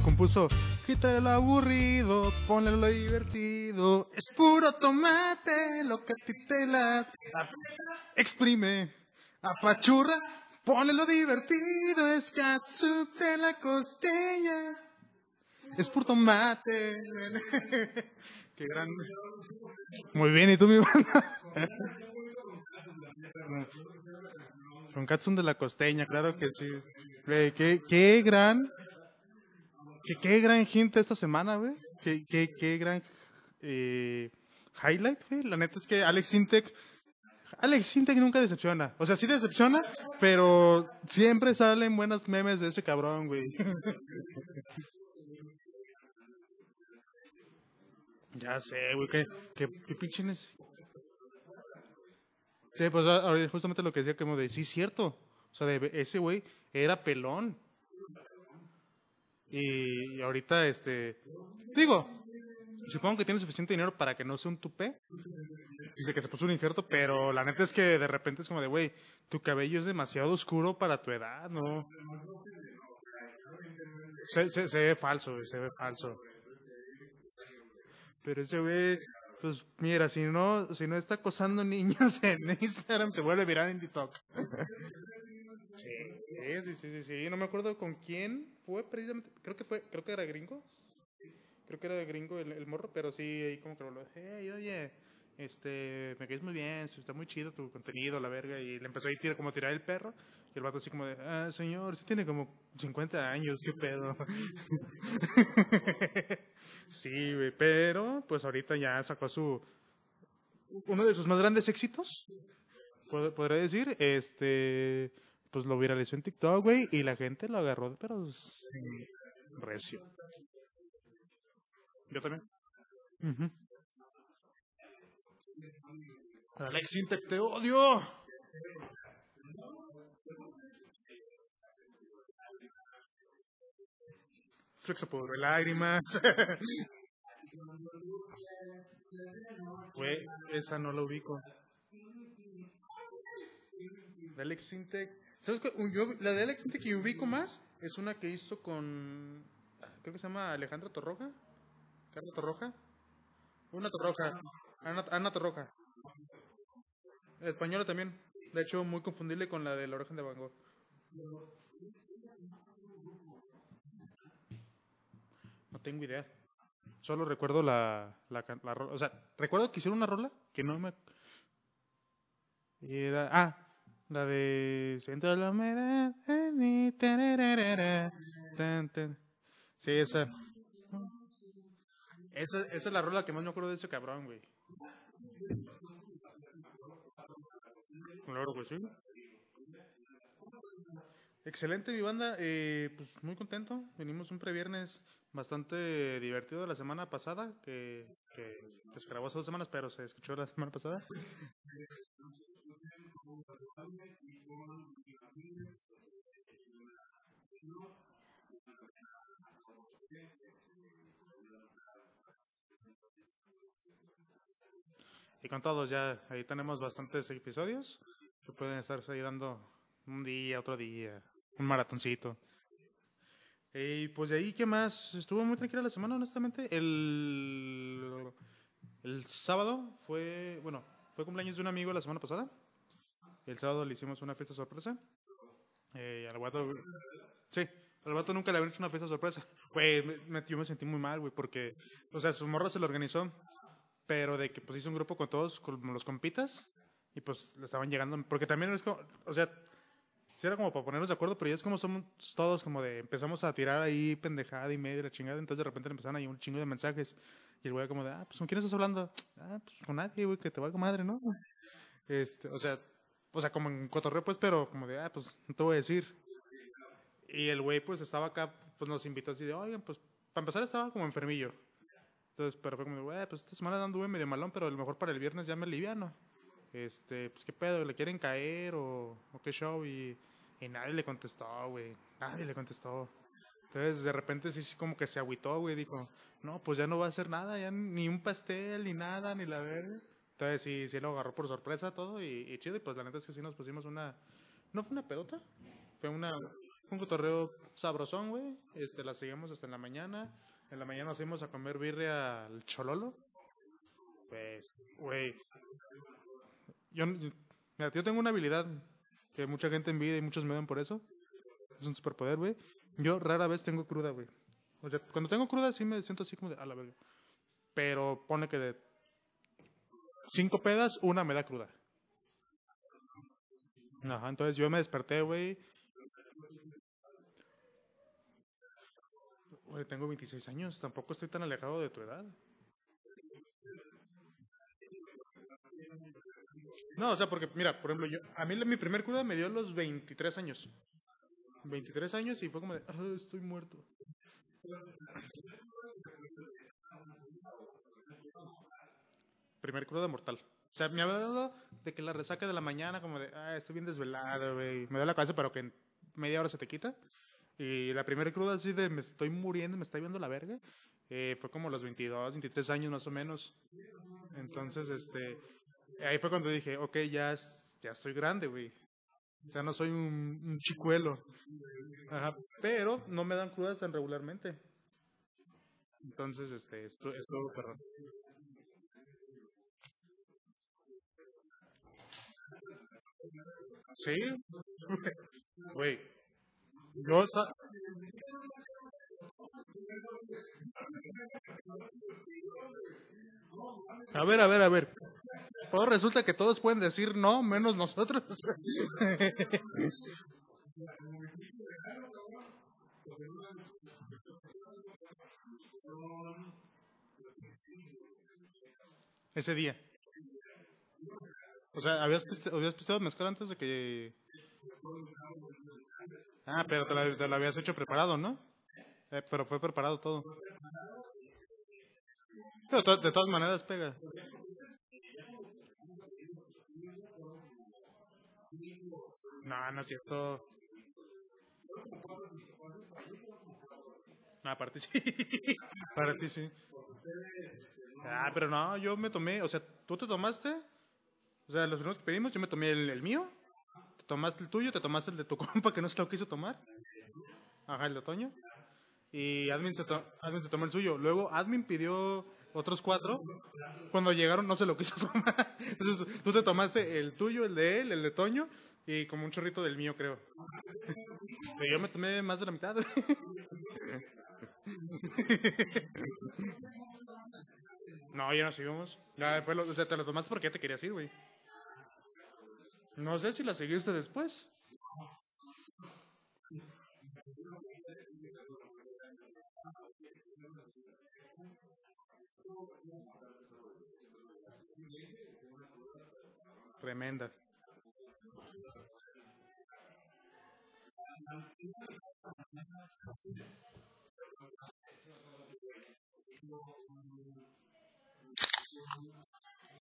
compuso Quita el aburrido, ponle lo divertido. Es puro tomate lo que a ti te exprime. Apachurra, ponle lo divertido. Es catsup de la costeña. Es puro tomate. Qué gran. Muy bien, ¿y tú, mi banda? Con Katsun de la costeña, claro que sí. Qué, qué gran. Qué, qué gran hint esta semana, güey. Qué, qué, qué gran eh, highlight, güey. La neta es que Alex Intec. Alex Intec nunca decepciona. O sea, sí decepciona, pero siempre salen buenos memes de ese cabrón, güey. Ya sé, güey, qué, qué, qué pinche nes- Sí, pues justamente lo que decía, como de, sí, cierto. O sea, de, ese güey era pelón. Y, ahorita, este, digo, supongo que tiene suficiente dinero para que no sea un tupé. Dice que se puso un injerto, pero la neta es que de repente es como de, güey, tu cabello es demasiado oscuro para tu edad, ¿no? Se, se, ve falso, se ve falso. Pero ese güey, pues mira, si no, si no está acosando niños en Instagram, se vuelve viral en TikTok. Sí, sí, sí, sí, sí. No me acuerdo con quién fue precisamente. Creo que fue, creo que era gringo. Creo que era gringo el, el morro, pero sí, ahí como que lo hey, oye, este, me caes muy bien, está muy chido tu contenido, la verga. Y le empezó a ir como a tirar el perro. Y el vato así como de, ah, señor, sí tiene como 50 años, qué pedo. Sí, güey, pero pues ahorita ya sacó su uno de sus más grandes éxitos, pod- podría decir, este, pues lo viralizó en TikTok, güey, y la gente lo agarró, pero recio. Yo también. Ujú. Alex Intec, te odio. Flexa por lágrimas. Güey, esa no la ubico. De Alex Intec. ¿Sabes? Yo, la de Alex que ubico más es una que hizo con. Creo que se llama Alejandra Torroja. Carla Torroja. Una Torroja. Ana, Torroja. Española también. De hecho, muy confundible con la de la de Van Gogh. No tengo idea. Solo recuerdo la, la, O sea, recuerdo que hicieron una rola que no me. Ah, la de. La mi tararara, tan, tan. Sí, esa. Esa, esa es la rola que más me acuerdo de ese cabrón, güey. Claro que sí. Excelente, mi banda. Eh, pues muy contento. Venimos un previernes bastante divertido la semana pasada, que, que, que se grabó hace dos semanas, pero se escuchó la semana pasada. Y con todos ya, ahí tenemos bastantes episodios que pueden estarse ahí dando un día, otro día, un maratoncito. Y pues de ahí, ¿qué más? Estuvo muy tranquila la semana, honestamente. El, el sábado fue, bueno, fue cumpleaños de un amigo la semana pasada. El sábado le hicimos una fiesta sorpresa. Eh, al vato, sí, al vato nunca le habían hecho una fiesta sorpresa. Güey, yo me sentí muy mal, güey, porque, o sea, su morra se lo organizó, pero de que pues hizo un grupo con todos, con los compitas, y pues le estaban llegando, porque también es como, o sea, sí era como para ponernos de acuerdo, pero ya es como somos todos, como de empezamos a tirar ahí pendejada y media, la chingada, entonces de repente le empezaron ahí un chingo de mensajes, y el güey como de, ah, pues ¿con quién estás hablando? Ah, pues con nadie, güey, que te valga madre, ¿no? Este, o sea, o sea, como en cotorreo, pues, pero como de, ah, pues no te voy a decir. Y el güey, pues, estaba acá, pues nos invitó así de, oigan, pues, para empezar estaba como enfermillo. Entonces, pero fue como güey, pues esta semana anduve medio malón, pero a lo mejor para el viernes ya me aliviano. Este, pues qué pedo, ¿le quieren caer o, o qué show? Y, y nadie le contestó, güey. Nadie le contestó. Entonces, de repente sí como que se agüitó, güey. Dijo, no, pues ya no va a hacer nada, ya ni un pastel, ni nada, ni la verga. Entonces sí, sí lo agarró por sorpresa todo y, y chido. Y pues la neta es que sí nos pusimos una... ¿No fue una pedota? Fue una... un cotorreo sabrosón, güey. Este, la seguimos hasta en la mañana. En la mañana nos fuimos a comer birria al Chololo. Pues, güey. Yo, mira, yo tengo una habilidad que mucha gente envidia y muchos me dan por eso. Es un superpoder, güey. Yo rara vez tengo cruda, güey. O sea, cuando tengo cruda sí me siento así como de a la verga. Pero pone que de cinco pedas, una me da cruda. Ajá, entonces yo me desperté, güey. Güey, tengo 26 años, tampoco estoy tan alejado de tu edad. No, o sea, porque, mira, por ejemplo, yo, a mí mi primer cruda me dio los 23 años. 23 años y fue como de, ah, estoy muerto. Primer cruda mortal. O sea, me había dado de que la resaca de la mañana, como de, ah, estoy bien desvelado, güey. Me da la cabeza, pero que en media hora se te quita. Y la primera cruda así de, me estoy muriendo, me está viendo la verga. eh, fue como los 22, 23 años más o menos. Entonces, este, ahí fue cuando dije, ok, ya, ya estoy grande, güey. Ya no soy un, un chicuelo. Pero no me dan crudas tan regularmente. Entonces, este, esto, esto, perdón. Sí, güey. A ver, a ver, a ver. Todo resulta que todos pueden decir no, menos nosotros. Ese día. O sea, ¿habías, piste- habías pisado mezcal antes de que... Ah, pero te lo, habías hecho preparado, ¿no? Eh, pero fue preparado todo. Pero de todas maneras pega. No, no es cierto. Ah, aparte sí. Para ti sí. Ah, pero no, yo me tomé, o sea, tú te tomaste, o sea, los primeros que pedimos, yo me tomé el, mío, tomaste el tuyo, te tomaste el de tu compa que no se lo quiso tomar, ajá, el de otoño, y Admin se, to- se tomó el suyo. Luego Admin pidió otros cuatro, cuando llegaron no se lo quiso tomar, entonces tú te tomaste el tuyo, el de él, el de Toño, y como un chorrito del mío, creo. Pero yo me tomé más de la mitad. no, ya nos seguimos. Ya lo- o sea, te lo tomaste porque ya te querías ir, güey. No sé si la seguiste después. Tremenda.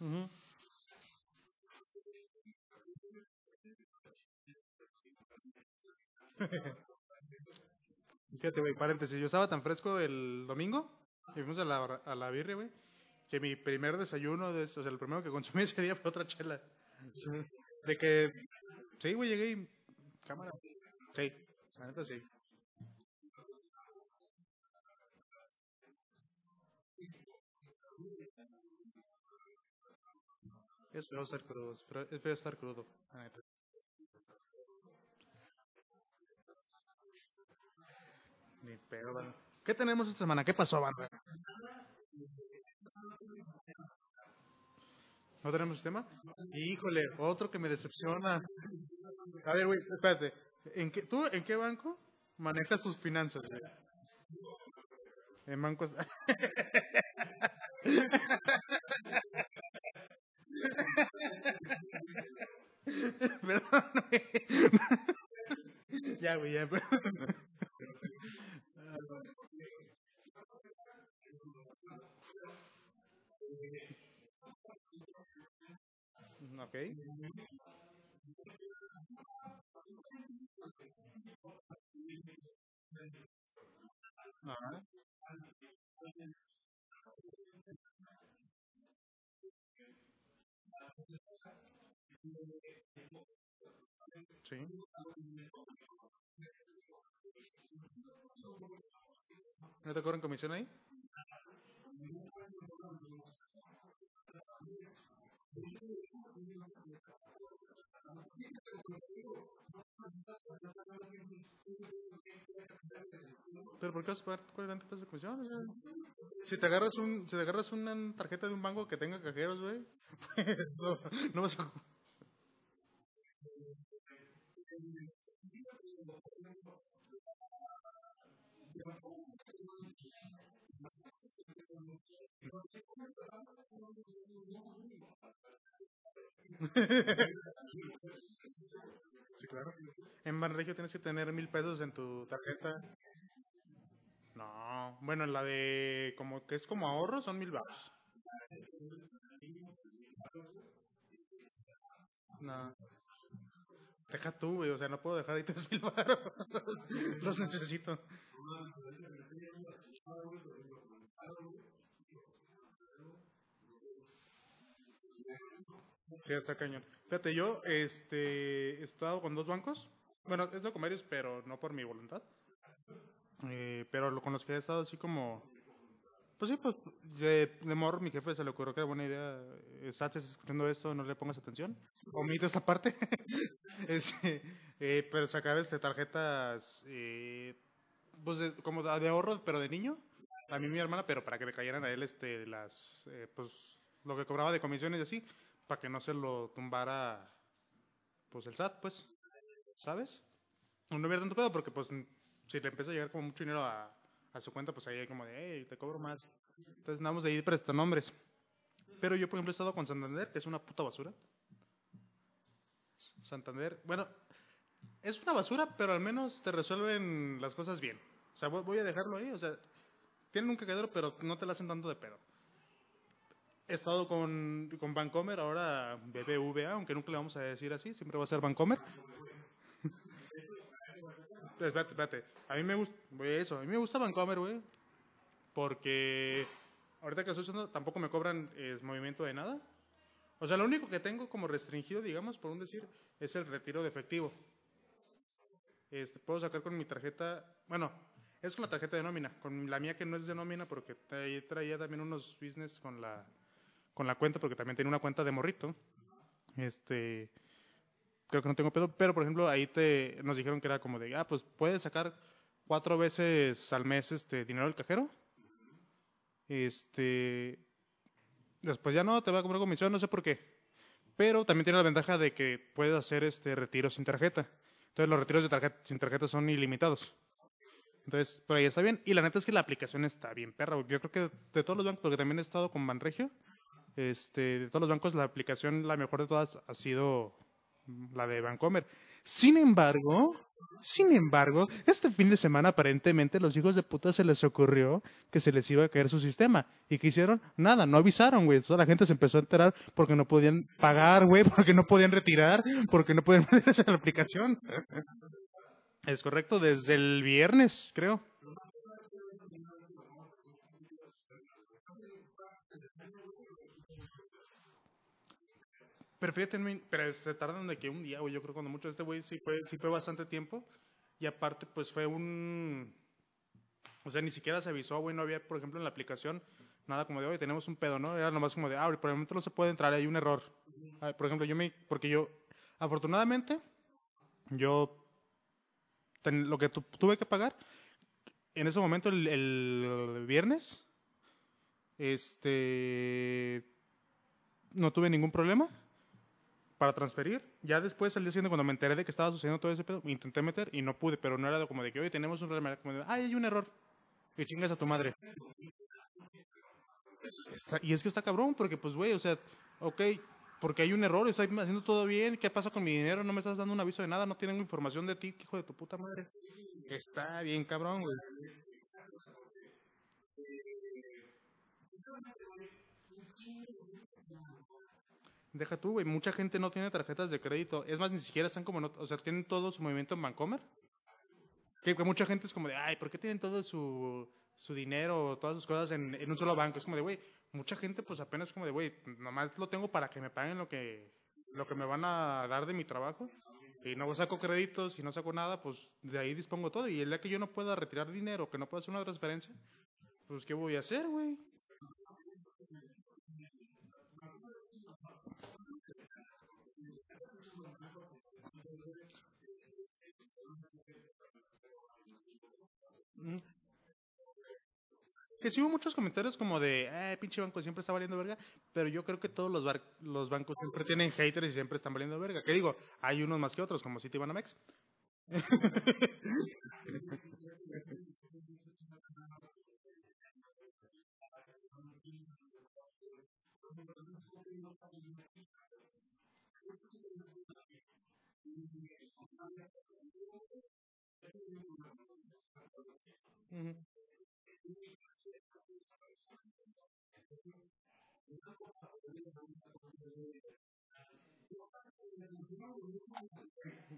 Ujú. Fíjate, güey, paréntesis. Yo estaba tan fresco el domingo y fuimos a la, a la birria, güey, que mi primer desayuno, de, o sea, el primero que consumí ese día fue otra chela. Sí. De que, sí, güey, llegué y, cámara. Sí, la neta sí. Es feo estar crudo, es feo estar crudo, la neta. Ni pedo. ¿Qué tenemos esta semana? ¿Qué pasó, banda? ¿No tenemos sistema? Híjole, otro que me decepciona. A ver, güey, espérate. ¿En qué, ¿Tú en qué banco? manejas tus finanzas. En bancos. Perdón, güey. ya, güey, ya, perdón. Te cobran comisión ahí? ¿Pero por qué vas a pagar 40 pesos de comisión? O sea, si te agarras un, si te agarras una tarjeta de un banco que tenga cajeros, güey, pues no, no vas a... tienes que tener mil pesos en tu tarjeta. No, bueno, en la de como que es como ahorro son mil baros. No, deja tú, güey, o sea, no puedo dejar ahí tres mil baros. Los necesito. Sí, está cañón. Fíjate, yo este, he estado con dos bancos. Bueno, con varios, pero no por mi voluntad. Eh, pero con los que he estado así como... Pues sí, pues de, de morro mi jefe se le ocurrió que era buena idea. Eh, Sat, si estás escuchando esto, no le pongas atención. Omite esta parte. Este, eh, pero sacar este, tarjetas eh, pues de- como de, de ahorro, pero de niño. A mí y mi hermana, pero para que le cayeran a él este, las, eh, pues lo que cobraba de comisiones y así, para que no se lo tumbara pues el SAT, pues, ¿sabes? No hubiera tanto pedo porque pues si le empieza a llegar como mucho dinero a, a su cuenta, pues ahí hay como de, hey, te cobro más. Entonces andamos de ahí prestanombres. Pero yo, por ejemplo, he estado con Santander, que es una puta basura. Santander, bueno, es una basura, pero al menos te resuelven las cosas bien. O sea, voy voy a dejarlo ahí, o sea, tienen un cagadero, pero no te la hacen tanto de pedo. He estado con, con Vancomer, ahora BBVA, aunque nunca le vamos a decir así, siempre va a ser Vancomer. Espérate, espérate. A mí me gusta, eso, a mí me gusta Vancomer, güey, porque ahorita que estoy usando tampoco me cobran movimiento de nada. O sea, lo único que tengo como restringido, digamos, por un decir, es el retiro de efectivo. Este, puedo sacar con mi tarjeta, bueno, es con la tarjeta de nómina, con la mía que no es de nómina porque traía, traía también unos business con la, con la cuenta porque también tenía una cuenta de morrito. Este, creo que no tengo pedo, pero por ejemplo ahí te, nos dijeron que era como de, ah, pues puedes sacar cuatro veces al mes este dinero del cajero. Este, después ya no, te va a comprar comisión, no sé por qué. Pero también tiene la ventaja de que puedes hacer este retiro sin tarjeta. Entonces los retiros de tarjeta, sin tarjeta son ilimitados. Entonces, por ahí está bien. Y la neta es que la aplicación está bien perra. Yo creo que de todos los bancos, porque también he estado con Banregio, este, de todos los bancos, la aplicación, la mejor de todas, ha sido la de Bancomer. Sin embargo, sin embargo, este fin de semana aparentemente los hijos de puta se les ocurrió que se les iba a caer su sistema. ¿Y qué hicieron? Nada, no avisaron, güey. Toda la gente se empezó a enterar porque no podían pagar, güey, porque no podían retirar, porque no podían meterse a la aplicación. Es correcto, desde el viernes, creo. Pero fíjate, pero se tardan de que un día, güey. Yo creo cuando mucho este güey sí fue, sí fue bastante tiempo. Y aparte, pues fue un. O sea, ni siquiera se avisó, güey. No había, por ejemplo, en la aplicación nada como de, oye, tenemos un pedo, ¿no? Era nomás como de, ah, por el momento no se puede entrar, hay un error. Ah, por ejemplo, yo me. Porque yo, afortunadamente, yo. ten- lo que tu- tuve que pagar, en ese momento, el, el viernes, este. No tuve ningún problema. Para transferir. Ya después, al día siguiente, cuando me enteré de que estaba sucediendo todo ese pedo, intenté meter y no pude, pero no era como de que, oye, tenemos un problema, como de, ay, hay un error. Y chingas a tu madre. Y es que está cabrón, porque pues, güey, o sea, ok, porque hay un error, estoy haciendo todo bien, ¿qué pasa con mi dinero? No me estás dando un aviso de nada, no tengo información de ti, hijo de tu puta madre. Está bien cabrón, güey. Deja tú, güey, mucha gente no tiene tarjetas de crédito. Es más, ni siquiera están como, no- o sea, tienen todo su movimiento en Bancomer. Que, que mucha gente es como de, ay, ¿por qué tienen todo su, su dinero todas sus cosas en, en un solo banco? Es como de, güey, mucha gente pues apenas como de, güey, nomás lo tengo para que me paguen lo que, lo que me van a dar de mi trabajo. Y no saco créditos y no saco nada, pues de ahí dispongo todo. Y el día que yo no pueda retirar dinero, que no pueda hacer una transferencia, pues ¿qué voy a hacer, güey? Que sí hubo muchos comentarios como de, eh, pinche banco siempre está valiendo verga, pero yo creo que todos los, bar- los bancos siempre tienen haters y siempre están valiendo verga. Que digo, hay unos más que otros, como Citibanamex.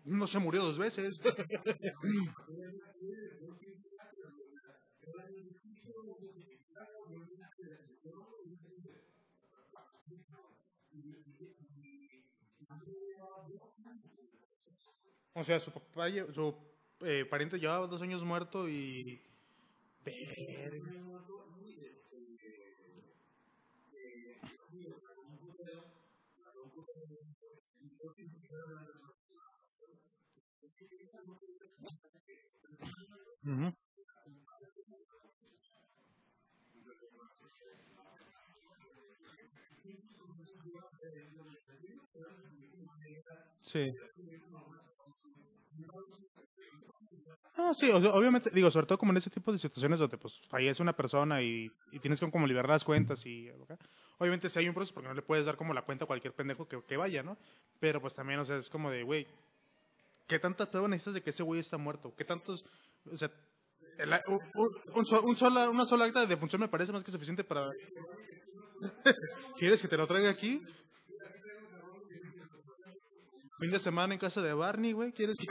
No se murió dos veces. o sea, su papá, su eh, pariente llevaba dos años muerto y... Verga. Ujú. Sí. No, sí, obviamente, digo, sobre todo como en ese tipo de situaciones donde pues fallece una persona y, tienes que como liberar las cuentas y obviamente si hay un proceso porque no le puedes dar como la cuenta a cualquier pendejo que, vaya, ¿no? Pero pues también, o sea, es como de, güey, ¿qué tantas pruebas necesitas de que ese güey está muerto? ¿Qué tantos, o sea, un sola, una sola acta de defunción me parece más que suficiente para... ¿Quieres que te lo traiga aquí? Fin de semana en casa de Barney, güey, ¿quieres que...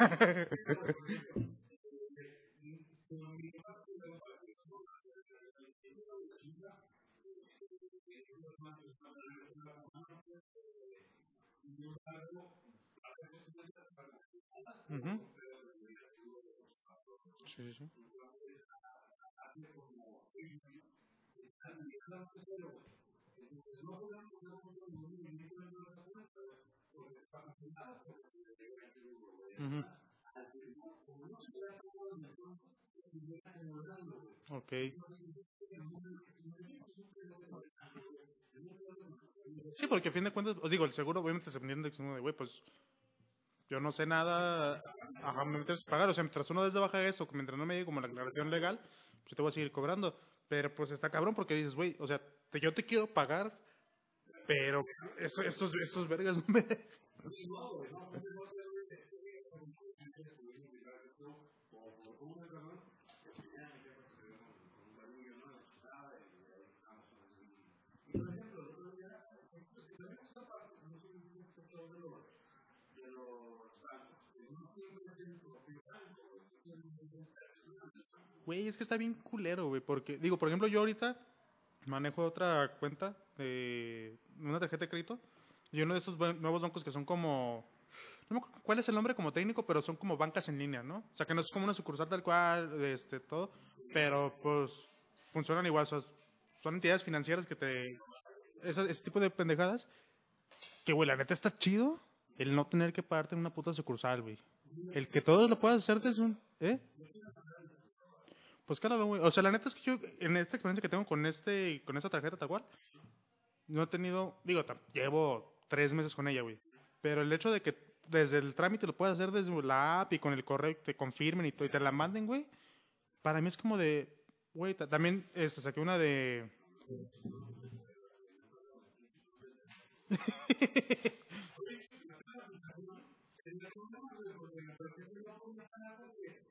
Ujú. Sí, sí. Ok. Sí, porque a fin de cuentas, os digo, el seguro obviamente se que uno de, güey, pues yo no sé nada, ajá, me metes a pagar, o sea, mientras uno desde baja eso, mientras no me llegue como la aclaración legal, pues yo te voy a seguir cobrando, pero pues está cabrón porque dices, güey, o sea, yo te quiero pagar, pero esto- estos, estos vergas no me... Güey, es que está bien culero, güey, porque, digo, por ejemplo, yo ahorita manejo otra cuenta de una tarjeta de crédito y uno de esos nuevos bancos que son como no me acuerdo cuál es el nombre como técnico, pero son como bancas en línea, ¿no? O sea, que no es como una sucursal tal cual, este, todo, pero pues funcionan igual, o son entidades financieras que te... Ese, ese tipo de pendejadas, que, güey, la neta está chido el no tener que pagarte en una puta sucursal, güey. El que todos lo puedas hacer desde un... ¿Eh? Pues claro, güey. O sea, la neta es que yo, en esta experiencia que tengo con este, con esta tarjeta tal cual, no he tenido, digo, llevo tres meses con ella, güey. Pero el hecho de que desde el trámite lo puedas hacer desde la app y con el correo te confirmen y, y te la manden, güey, para mí es como de, güey, también este, saqué una de...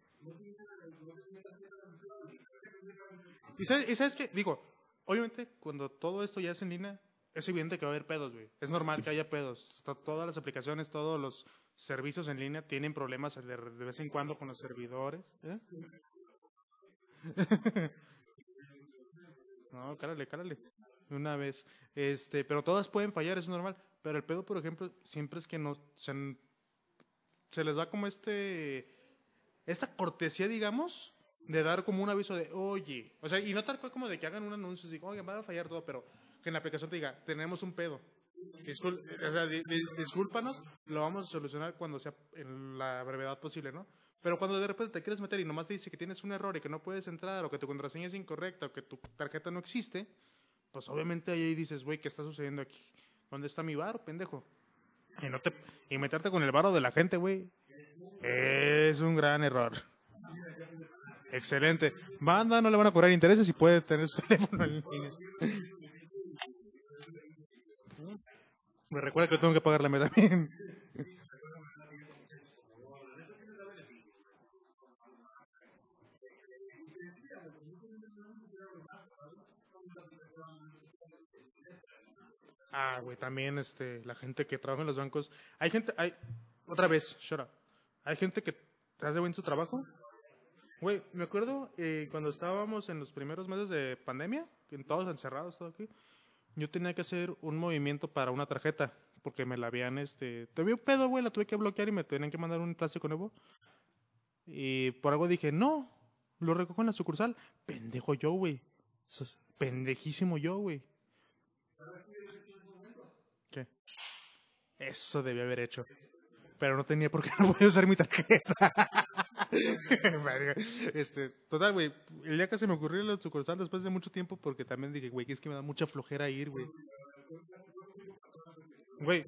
¿Y sabes, y sabes qué? Digo, obviamente cuando todo esto ya es en línea, es evidente que va a haber pedos, güey. Es normal que haya pedos. Todas las aplicaciones, todos los servicios en línea tienen problemas de, de vez en cuando con los servidores. ¿eh? no, cárale, cárale. Una vez. Este, pero todas pueden fallar, es normal. Pero el pedo, por ejemplo, siempre es que no se, se les da como este esta cortesía, digamos, de dar como un aviso de, oye, o sea, y no tal cual como de que hagan un anuncio y digan, oye, va a fallar todo, pero que en la aplicación te diga, tenemos un pedo. o sea, discúlpanos, lo vamos a solucionar cuando sea en la brevedad posible, ¿no? Pero cuando de repente te quieres meter y nomás te dice que tienes un error y que no puedes entrar, o que tu contraseña es incorrecta, o que tu tarjeta no existe, pues obviamente ahí dices, güey, ¿qué está sucediendo aquí? ¿Dónde está mi bar, pendejo? Y, no te, y meterte con el varo de la gente, güey, es un gran error. Excelente. Banda, no le van a cobrar intereses si puede tener su teléfono en línea. Me recuerda que tengo que pagar la meta también. Ah, güey, también este, la gente que trabaja en los bancos. Hay gente, hay, otra vez, shut up. Hay gente que hace buen su trabajo. Güey, me acuerdo eh, cuando estábamos en los primeros meses de pandemia, en todos encerrados, todo aquí, yo tenía que hacer un movimiento para una tarjeta, porque me la habían, este, tuve un pedo, güey, la tuve que bloquear y me tenían que mandar un plástico nuevo. Y por algo dije, no, lo recojo en la sucursal. Pendejo yo, güey. Pendejísimo yo, güey. ¿Qué? Eso debía haber hecho. Pero no tenía por qué no podía usar mi tarjeta. este, total, güey. El día que se me ocurrió la sucursal después de mucho tiempo, porque también dije, güey, que es que me da mucha flojera ir, güey. Güey,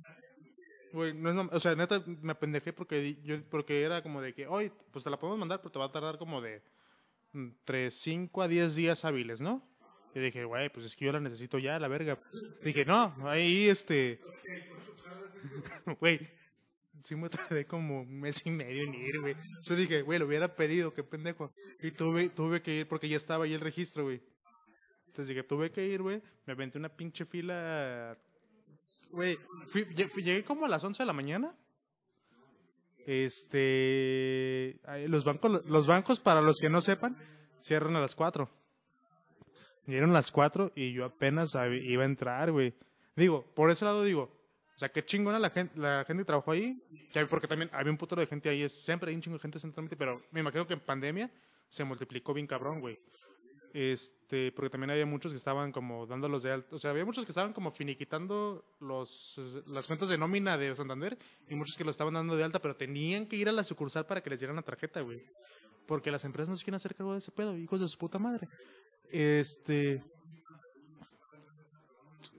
güey, no es, o sea, neta me apendejé porque yo, porque era como de que, hoy, pues te la podemos mandar, pero te va a tardar como de entre 5 a 10 días hábiles, ¿no? Y dije, güey, pues es que yo la necesito ya, la verga. Dije, no, ahí este. Güey, sí me tardé como un mes y medio en ir, güey. Yo dije, güey, lo hubiera pedido, qué pendejo. Y tuve, tuve que ir porque ya estaba ahí el registro, güey. Entonces dije, tuve que ir, güey. Me aventé una pinche fila. Güey, llegué como a las 11 de la mañana. Este. Los bancos, los bancos, para los que no sepan, cierran a las 4. Dieron las 4 y yo apenas iba a entrar, güey. Digo, por ese lado digo, sea, qué chingona la gente, la gente que trabajó ahí, porque también había un puto de gente ahí, siempre hay un chingo de gente centralmente, pero me imagino que en pandemia se multiplicó bien cabrón, güey. Este, porque también había muchos que estaban como dándolos de alto, o sea, había muchos que estaban como finiquitando los, las cuentas de nómina de Santander y muchos que lo estaban dando de alta, pero tenían que ir a la sucursal para que les dieran la tarjeta, güey. Porque las empresas no se quieren hacer cargo de ese pedo, hijos de su puta madre. Este.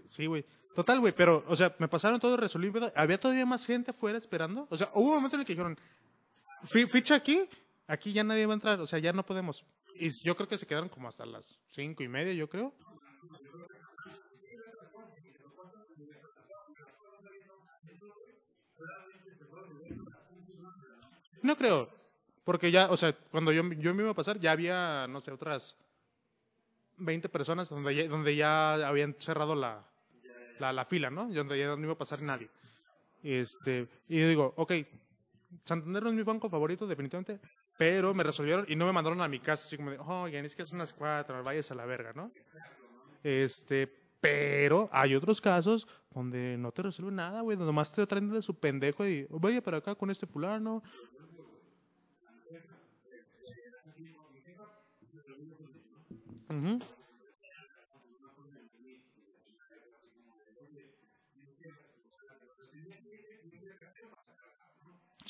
Sí, güey. Total, güey, pero, o sea, me pasaron todo resolvido. Había todavía más gente afuera esperando. O sea, hubo un momento en el que dijeron, ficha aquí, aquí ya nadie va a entrar, o sea, ya no podemos. Y yo creo que se quedaron como hasta las cinco y media, yo creo. No creo, porque ya, o sea, cuando yo, yo me iba a pasar, ya había, no sé, otras 20 personas donde ya, donde ya habían cerrado la, la, fila, ¿no? Y donde ya no iba a pasar nadie. Este, y digo, ok, Santander no es mi banco favorito, definitivamente, pero me resolvieron y no me mandaron a mi casa, así como de, oye, es que son unas cuatro, vayas a la verga, ¿no? Este, pero hay otros casos donde no te resuelven nada, güey, donde te traen de su pendejo y, vaya para acá con este fulano.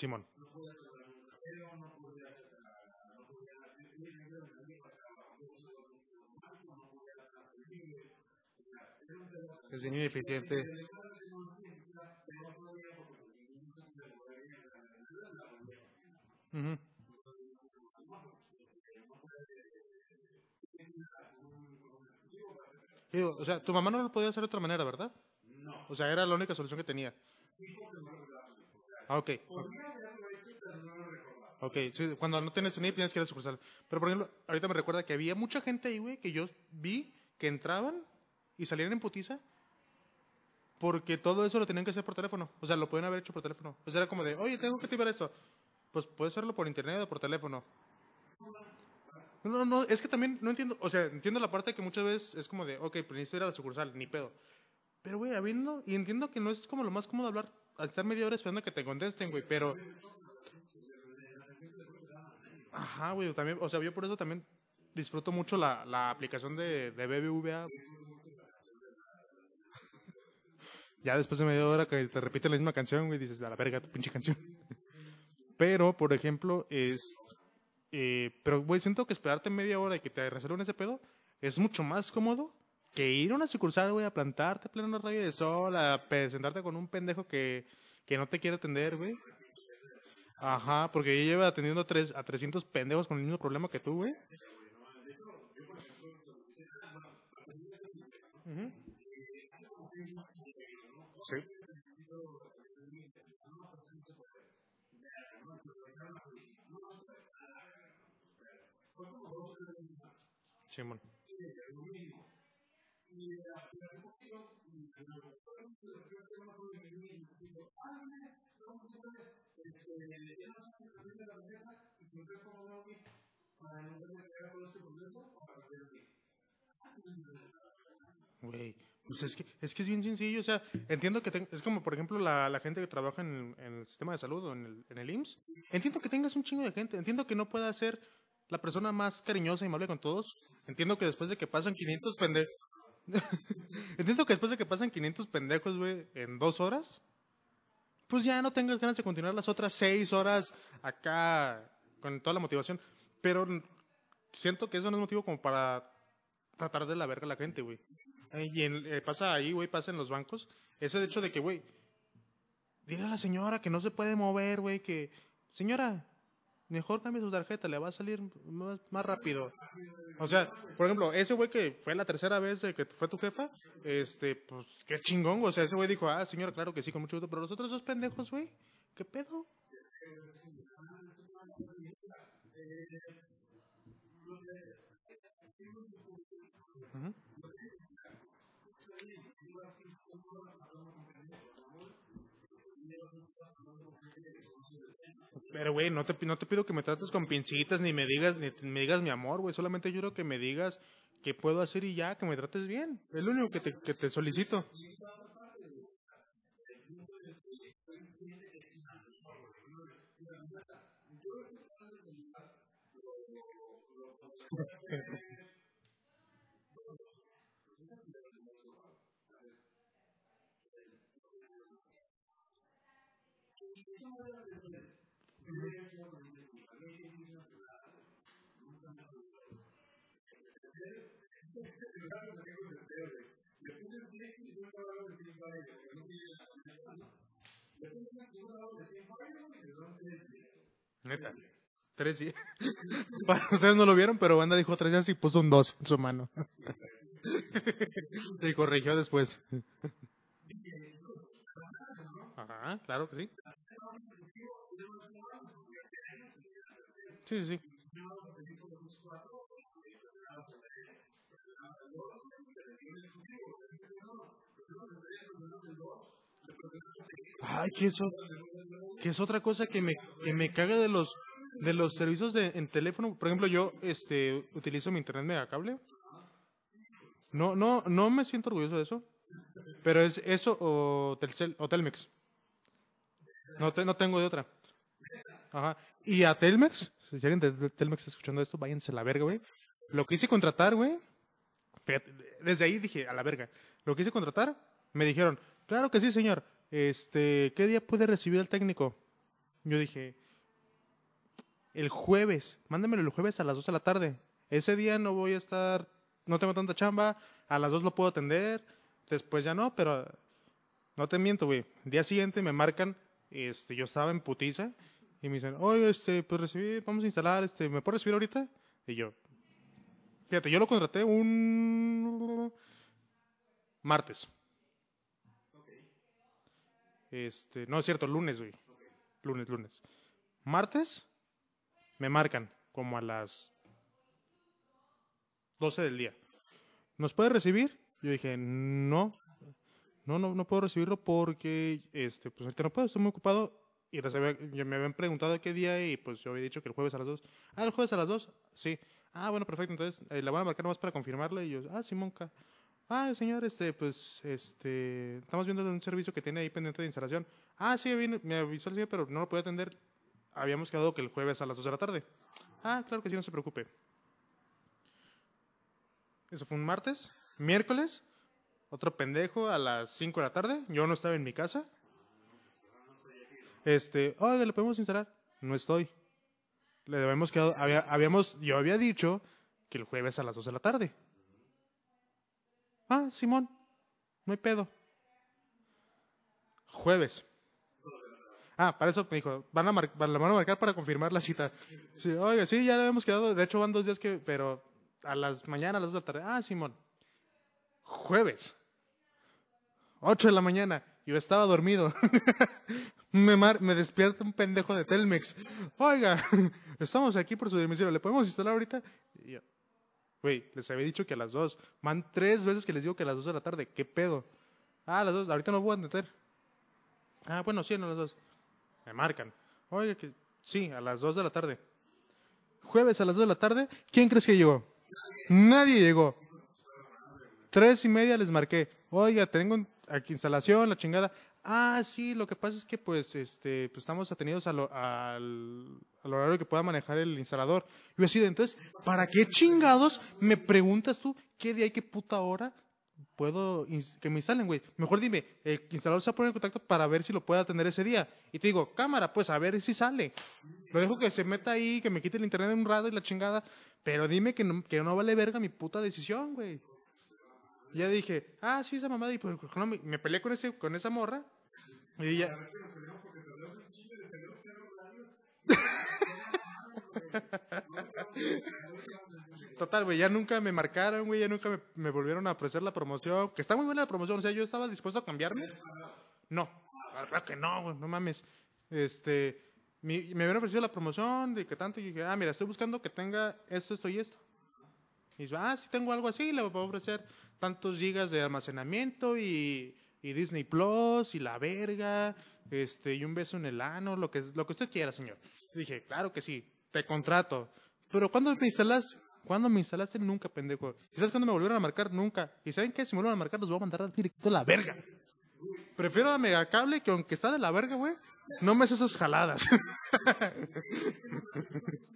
Simón. Es bien ineficiente. Uh -huh. Digo, o sea, tu mamá no lo podía hacer de otra manera, ¿verdad? No. O sea, era la única solución que tenía. Ah, ok. Ok, sí, cuando no tienes tu NIP tienes que ir a sucursal. Pero, por ejemplo, ahorita me recuerda que había mucha gente ahí, güey, que yo vi que entraban y salían en putiza porque todo eso lo tenían que hacer por teléfono. O sea, lo pueden haber hecho por teléfono. O sea, era como de, oye, tengo que activar esto. Pues puedes hacerlo por internet o por teléfono. No, no, es que también no entiendo, o sea, entiendo la parte que muchas veces es como de, ok, pues necesito ir a la sucursal, ni pedo. Pero, güey, habiendo, y entiendo que no es como lo más cómodo hablar al estar media hora esperando que te contesten, güey, pero... Ajá, güey, también, o sea, yo por eso también disfruto mucho la, la aplicación de, de BBVA. Ya después de media hora que te repite la misma canción, güey, dices, a la verga, tu pinche canción. Pero, por ejemplo, es... eh, pero, güey, siento que esperarte media hora y que te resuelvan ese pedo es mucho más cómodo que ir a una sucursal, güey, a plantarte pleno rayo de sol, a presentarte con un pendejo que, que no te quiere atender, güey. Ajá, porque ella lleva atendiendo a, tres, a 300 pendejos con el mismo problema que tú, güey. Sí. Simón. Güey, pues es que, es que es bien sencillo, o sea, entiendo que ten- es como por ejemplo la, la gente que trabaja en, en el sistema de salud o en el, en el IMSS. Entiendo que tengas un chingo de gente, entiendo que no puedas ser la persona más cariñosa y amable con todos. Entiendo que después de que pasan 500 pendejos, entiendo que después de que pasan 500 pendejos, güey, en dos horas, pues ya no tengas ganas de continuar las otras seis horas acá con toda la motivación. Pero siento que eso no es motivo como para tratar de la verga a la gente, güey. Eh, Y eh, pasa ahí, güey, pasa en los bancos. Ese hecho de que, güey, dile a la señora que no se puede mover, güey, que, señora, mejor cambie su tarjeta, le va a salir más, más rápido. O sea, por ejemplo, ese güey que fue la tercera vez que fue tu jefa, este, pues, qué chingón, o sea, ese güey dijo, ah, señora, claro que sí, con mucho gusto, pero los otros dos pendejos, güey, ¿qué pedo? Ujú. Pero, güey, no te, no te pido que me trates con pincitas, ni me digas, ni me digas mi amor, güey. Solamente yo quiero que me digas qué puedo hacer y ya, que me trates bien. Es lo único que te, que te solicito. Neta. Tres días. Para- Ustedes no lo vieron, pero Banda dijo tres días y puso un dos en su mano. Y corrigió después. Ajá, claro que sí. Sí, sí, sí. Ay, que es otra cosa que me, que me caga de los, de los servicios de, en teléfono. Por ejemplo, yo, este, utilizo mi internet megacable. No, no, no me siento orgulloso de eso, pero es eso o Telcel, o Telmex. No, te- no tengo de otra. Ajá. Y a Telmex, si alguien de Telmex está escuchando esto, váyanse la verga, güey. Lo quise contratar, güey. Desde ahí dije, a la verga. Lo quise contratar, me dijeron, claro que sí, señor. Este, ¿qué día puede recibir el técnico? Yo dije, el jueves, mándamelo el jueves a las 2 de la tarde. Ese día no voy a estar, no tengo tanta chamba, a las 2 lo puedo atender, después ya no, pero no te miento, güey. Día siguiente me marcan, este, yo estaba en putiza y me dicen, oye, este, pues recibí, vamos a instalar, este, ¿me puedes recibir ahorita? Y yo, fíjate, yo lo contraté un martes. Este, no es cierto, lunes, güey. Lunes, lunes. Martes me marcan como a las 12 del día. ¿Nos puede recibir? Yo dije, no, no, no, no puedo recibirlo porque, este, pues no puedo, estoy muy ocupado. Y les me habían preguntado qué día y pues yo había dicho que el jueves a las 2. Ah, el jueves a las 2, sí. Ah, bueno, perfecto, entonces eh, la van a marcar nomás para confirmarle. Y yo, ah, Simonca. Ah, señor, este, pues, este, estamos viendo un servicio que tiene ahí pendiente de instalación. Ah, sí, vine- me avisó el señor, pero no lo podía atender. Habíamos quedado que el jueves a las 2 de la tarde. Ah, claro que sí, no se preocupe. Eso fue un martes. Miércoles, otro pendejo a las 5 de la tarde. Yo no estaba en mi casa. Este, oiga, ¿le podemos instalar? No estoy. Le habíamos quedado, había- habíamos, yo había dicho que el jueves a las 2 de la tarde. Ah, Simón, no hay pedo. Jueves. Ah, para eso me dijo, van a, mar- van- a marcar para confirmar la cita. Sí, oiga, sí, ya le habíamos quedado. De hecho, van dos días que, pero a las mañana, a las 2 de la tarde. Ah, Simón. Jueves. 8 de la mañana. Yo estaba dormido. me, mar- me despierta un pendejo de Telmex. Oiga, estamos aquí por su domicilio. ¿Le podemos instalar ahorita? Yo, güey, les había dicho que a las 2. Van tres veces que les digo que a las 2 de la tarde. ¿Qué pedo? Ah, a las 2. Ahorita no voy a atender. Ah, bueno, sí, no a las 2. Me marcan. Oiga, que sí, a las 2 de la tarde. Jueves a las 2 de la tarde. ¿Quién crees que llegó? Nadie llegó. Tres y media les marqué. Oiga, tengo aquí instalación, la chingada. Ah, sí, lo que pasa es que pues este, pues estamos atenidos a lo- al, al horario que pueda manejar el instalador. Yo así de, entonces, ¿para qué chingados me preguntas tú qué día y qué puta hora puedo que me instalen, güey? Mejor dime, el instalador se va a poner en contacto para ver si lo puede atender ese día. Y te digo, cámara, pues a ver si sale. Lo dejo que se meta ahí, que me quite el internet un rato y la chingada. Pero dime que no, que no vale verga mi puta decisión, güey. Ya dije, ah, sí, esa mamada. Y pues, no, me, me peleé con, ese, con esa morra. Y ya. Total, güey, ya nunca me marcaron, güey, ya nunca me, me volvieron a ofrecer la promoción. Que está muy buena la promoción, o sea, yo estaba dispuesto a cambiarme. No, claro que no, güey, no mames. Este, mi- me habían ofrecido la promoción de que tanto, y dije, ah, mira, estoy buscando que tenga esto, esto y esto. Y dice, ah, sí tengo algo así, le voy a ofrecer tantos gigas de almacenamiento y, y Disney Plus y la verga, este, y un beso en el ano, lo que, lo que usted quiera, señor. Dije, claro que sí, te contrato. Pero ¿cuándo me instalas? ¿Cuándo me instalaste? Nunca, pendejo. ¿Y sabes cuándo me volvieron a marcar? Nunca. ¿Y saben qué? Si me vuelven a marcar, los voy a mandar directo a la verga. Prefiero a Megacable que aunque está de la verga, güey, no me hace esas jaladas.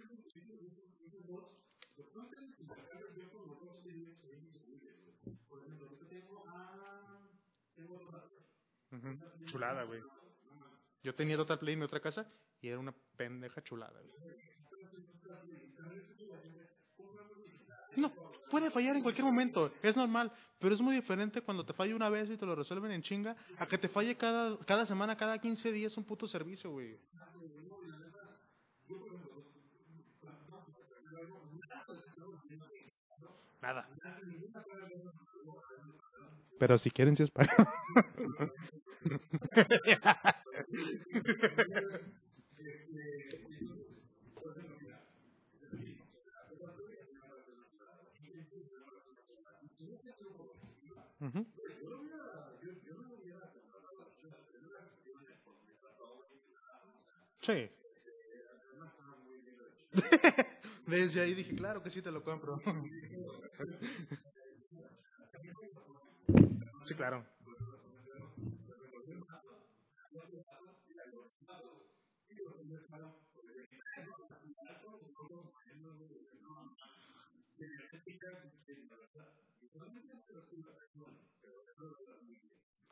Chulada, güey. Yo tenía Total Play en mi otra casa y era una pendeja chulada, güey. No, puede fallar en cualquier momento, es normal, pero es muy diferente cuando te falla una vez y te lo resuelven en chinga a que te falle cada, cada semana, cada 15 días un puto servicio, güey. Nada. Pero si quieren, si es para. Ujú. Sí. Desde ahí dije, claro que sí te lo compro. Sí, claro.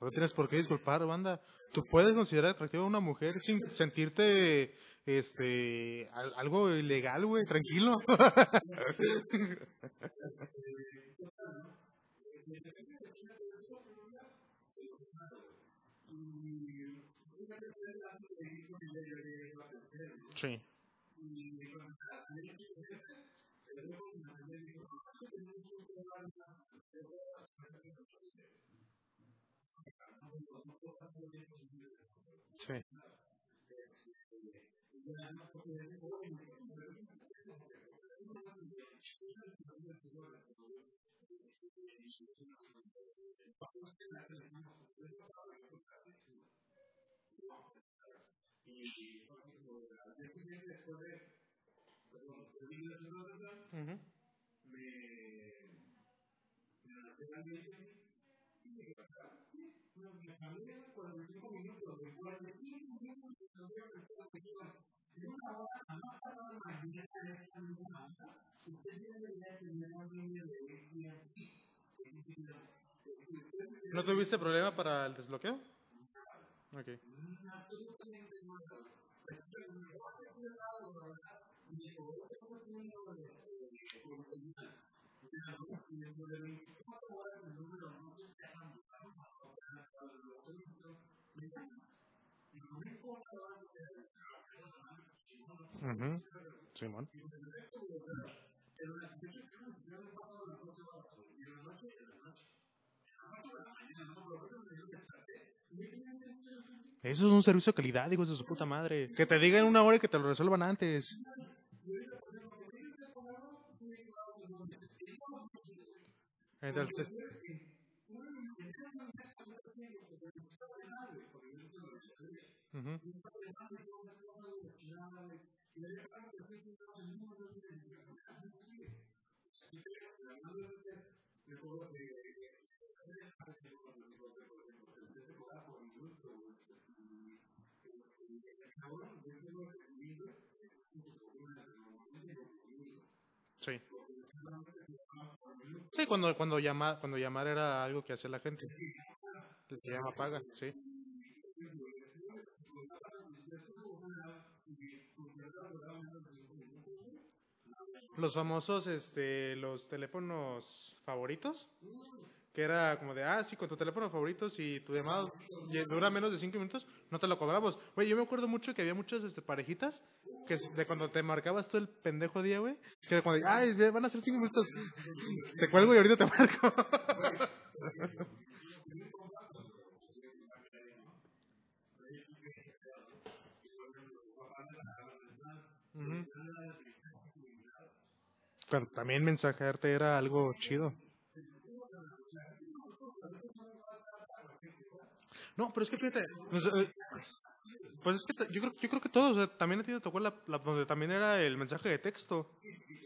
No tienes por qué disculpar, banda. Tú puedes considerar atractiva a una mujer sin sentirte este al- algo ilegal, güey, tranquilo. Sì. Sì. Sì. ¿No tuviste problema para el desbloqueo? Ujú. Simón. Eso es un servicio de calidad, hijos de su puta madre. Que te digan una hora y que te lo resuelvan antes. Sí. Sí, cuando, cuando, llama, cuando llamar era algo que hacía la gente. Llama paga, sí. Los famosos, este, los teléfonos favoritos. Que era como de, ah, sí, con tu teléfono favorito, si tu llamada dura menos de 5 minutos, no te lo cobramos. Güey, yo me acuerdo mucho que había muchas este, parejitas que de cuando te marcabas tú el pendejo día, güey, que cuando, ay, van a ser 5 minutos, te cuelgo y ahorita te marco. También mensajarte era algo chido. No, pero es que fíjate, o sea, eh, pues es que yo creo, yo creo que todos, o también a ti te tocó donde también era el mensaje de texto,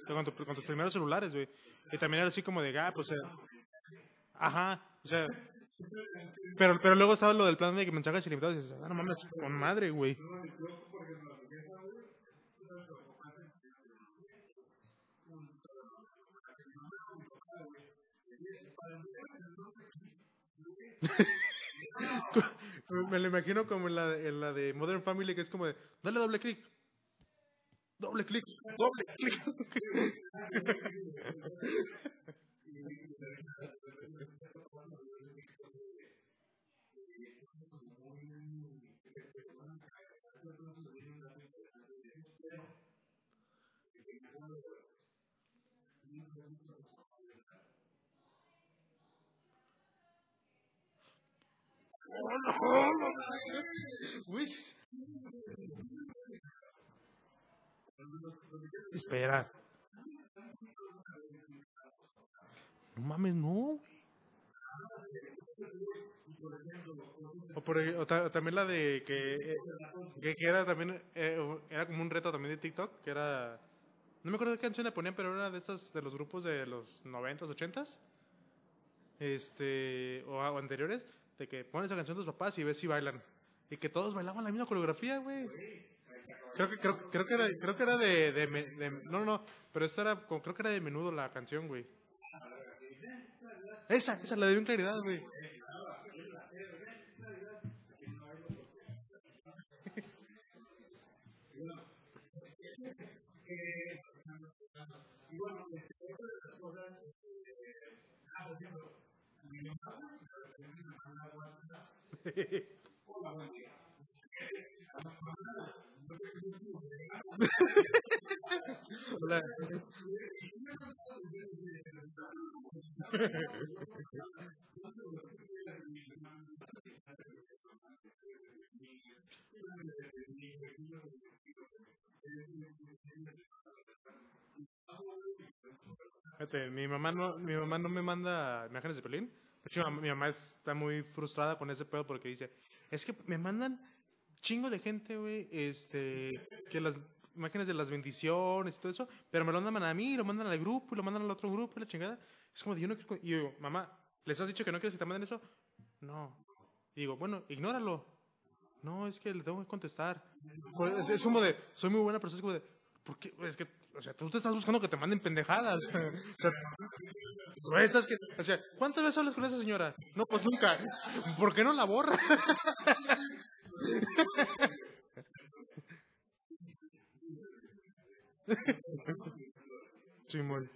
o con, con tus primeros celulares, güey. Y también era así como de, ah, pues, eh, ajá, o sea, pero, pero luego estaba lo del plan de que mensajes ilimitados y dices, ah, no mames, con madre, güey. Me lo imagino como en la, de Modern Family, que es como de, dale doble clic, doble clic, doble clic. Sí- Espera, no mames, no. O, por, o ta- o también la de que, eh, que, era también, eh, era como un reto también de TikTok, que era, no me acuerdo qué canción le ponían, pero era de esas, de los grupos de los noventas, ochentas, este, o, o anteriores, de que pones esa canción de tus papás y ves si bailan. Y que todos bailaban la misma coreografía, güey. Creo que, creo, creo que era, creo que era de, de, me- de- no, no, pero esta era, creo que era de menudo la canción, güey. Esa, esa, la de bien claridad, güey. Hola. Fíjate, mi mamá no, mi mamá no me manda imágenes de Pelín. De hecho, mi mamá está muy frustrada con ese pedo porque dice, es que me mandan chingo de gente, güey, este, que las imágenes de las bendiciones y todo eso, pero me lo mandan a mí, lo mandan al grupo, y lo mandan al otro grupo, y la chingada. Es como de, yo no quiero, y yo mamá, ¿les has dicho que no quieres que te manden eso? No. Y digo, bueno, ignóralo. No, es que le tengo que contestar. Pues, es, es como de, soy muy buena, pero es como de, ¿por qué? Es que, o sea, tú te estás buscando que te manden pendejadas. o sea, estás que, o sea, ¿cuántas veces hablas con esa señora? No, pues nunca. ¿Por qué no la borra? Simón.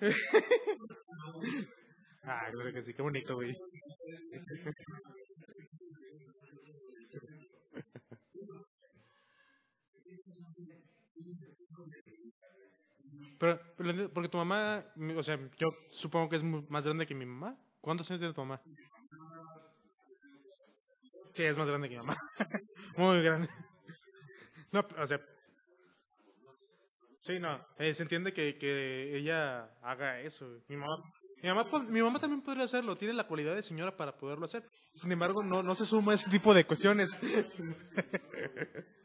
Ah, claro que sí, qué bonito, güey. Pero, porque tu mamá, o sea, yo supongo que es más grande que mi mamá. ¿Cuántos años tiene tu mamá? Sí, es más grande que mi mamá. Muy grande. No, o sea, sí, no. eh, se entiende que, que ella haga eso. Mi mamá, mi mamá, pod- mi mamá también podría hacerlo. Tiene la cualidad de señora para poderlo hacer. Sin embargo, no, no se suma a ese tipo de cuestiones.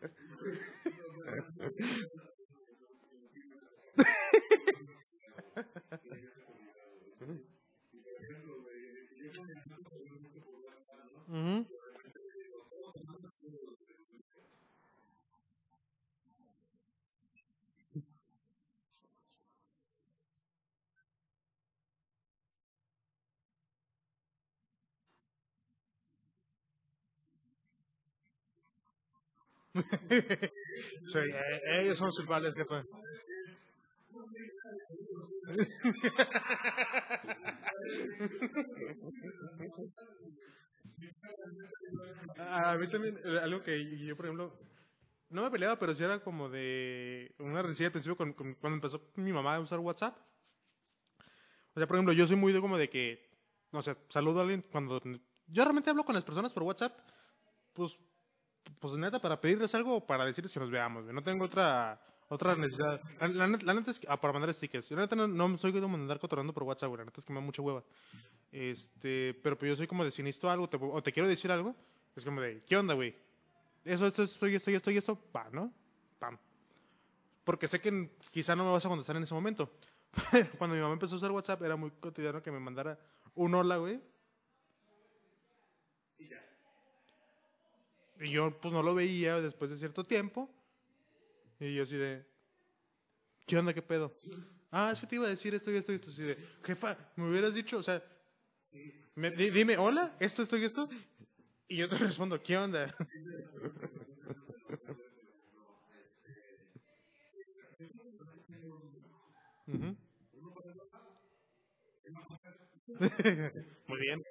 Ujú. Sí, eh, ellos son los culpables, jefe. A a mí también, eh, algo que yo, por ejemplo, no me peleaba, pero sí era como de una rencilla al principio con, con- cuando empezó mi mamá a usar WhatsApp. O sea, por ejemplo, yo soy muy de como de que, no sé, saludo a alguien cuando... Yo realmente hablo con las personas por WhatsApp, pues, pues neta, para pedirles algo o para decirles que nos veamos, güey. No tengo otra otra necesidad. La, la net- la neta es que, ah, para mandar stickers. Yo la neta no, no soy de mandar cotorreando por WhatsApp, güey. La neta es que me da mucha hueva. Este, pero pues yo soy como de si necesito algo te- o te quiero decir algo, es como de, ¿qué onda, güey? Eso, esto, esto, y esto, y esto, y esto, va, ¿no? Pam. Porque sé que quizá no me vas a contestar en ese momento. Cuando mi mamá empezó a usar WhatsApp, era muy cotidiano que me mandara un hola, güey. Y yo, pues, no lo veía después de cierto tiempo. Y yo así de, ¿qué onda, qué pedo? Ah, es que te iba a decir esto y esto y esto. Así de, jefa, me hubieras dicho, o sea, me- di- dime, hola, esto, esto y esto. Y yo te respondo, ¿qué onda? Muy bien,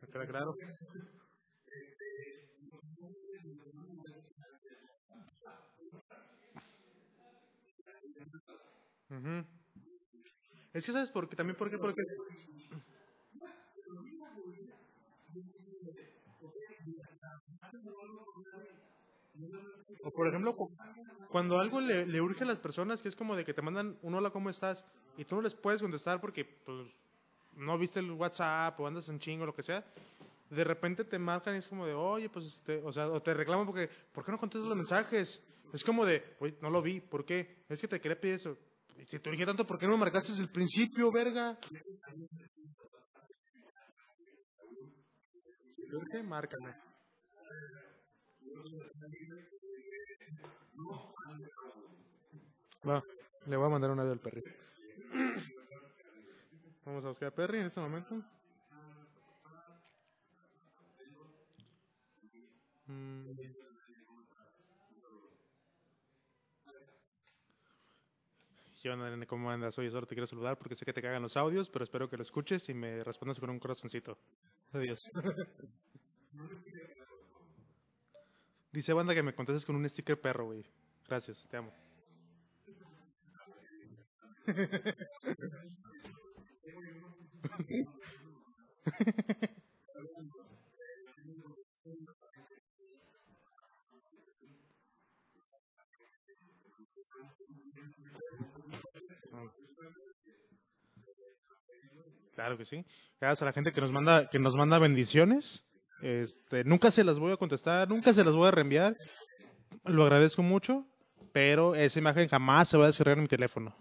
me queda claro. Ujú. Es que, ¿sabes por qué? También porque, porque es... O por ejemplo, cu- cuando algo le, le urge a las personas, que es como de que te mandan un hola, ¿cómo estás? Y tú no les puedes contestar porque, pues, no viste el WhatsApp o andas en chingo, lo que sea. De repente te marcan y es como de, oye, pues, este, o sea, o te reclaman porque, ¿por qué no contestas los mensajes? Es como de, oye, no lo vi, ¿por qué? Es que te quería pedir eso. Y si te urge tanto, ¿por qué no me marcaste desde el principio, verga? Urge, márcame. Va, le voy a mandar una del perrito. Vamos a buscar a Perry en este momento. Mm. ¿cómo andas? Oye, solo te quiero saludar porque sé que te cagan los audios, pero espero que lo escuches y me respondas con un corazoncito. Adiós. Dice banda que me contestes con un sticker perro, güey. Gracias, te amo. Claro que sí. Gracias a la gente que nos manda, que nos manda bendiciones. Este, nunca se las voy a contestar, nunca se las voy a reenviar. Lo agradezco mucho, pero esa imagen jamás se va a descargar en mi teléfono.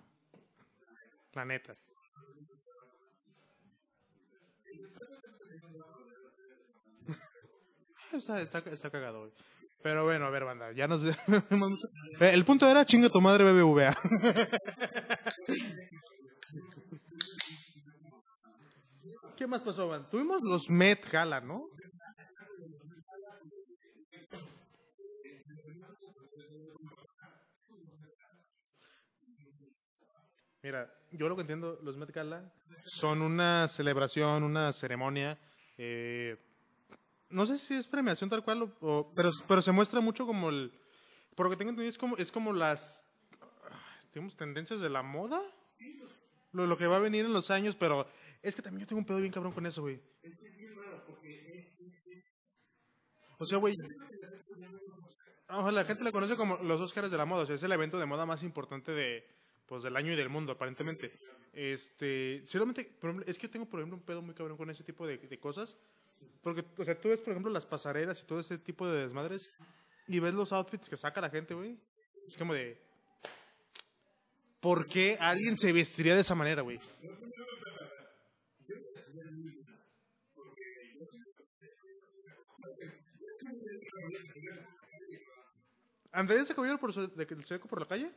La neta. Está, está, está cagado, güey. Pero bueno, a ver, banda, ya nos... El punto era chinga tu madre BBVA. ¿Qué más pasó, man? Tuvimos los Met Gala, ¿no? Mira, yo lo que entiendo, los Met Gala son una celebración, una ceremonia. eh, no sé si es premiación tal cual, o- pero, pero se muestra mucho como el. Por lo que tengo entendido, es como, es como las. Digamos, tendencias de la moda. Lo, lo que va a venir en los años, pero es que también yo tengo un pedo bien cabrón con eso, güey. O sea, güey, la gente la conoce como los Óscares de la moda, o sea, es el evento de moda más importante de, pues, del año y del mundo, aparentemente. Este, es que yo tengo, por ejemplo, un pedo muy cabrón con ese tipo de cosas, porque, o sea, tú ves, por ejemplo, las pasarelas y todo ese tipo de desmadres, y ves los outfits que saca la gente, güey, es como de, ¿por qué alguien se vestiría de esa manera, güey? ¿Andaría ese caballero por de el seco por la calle?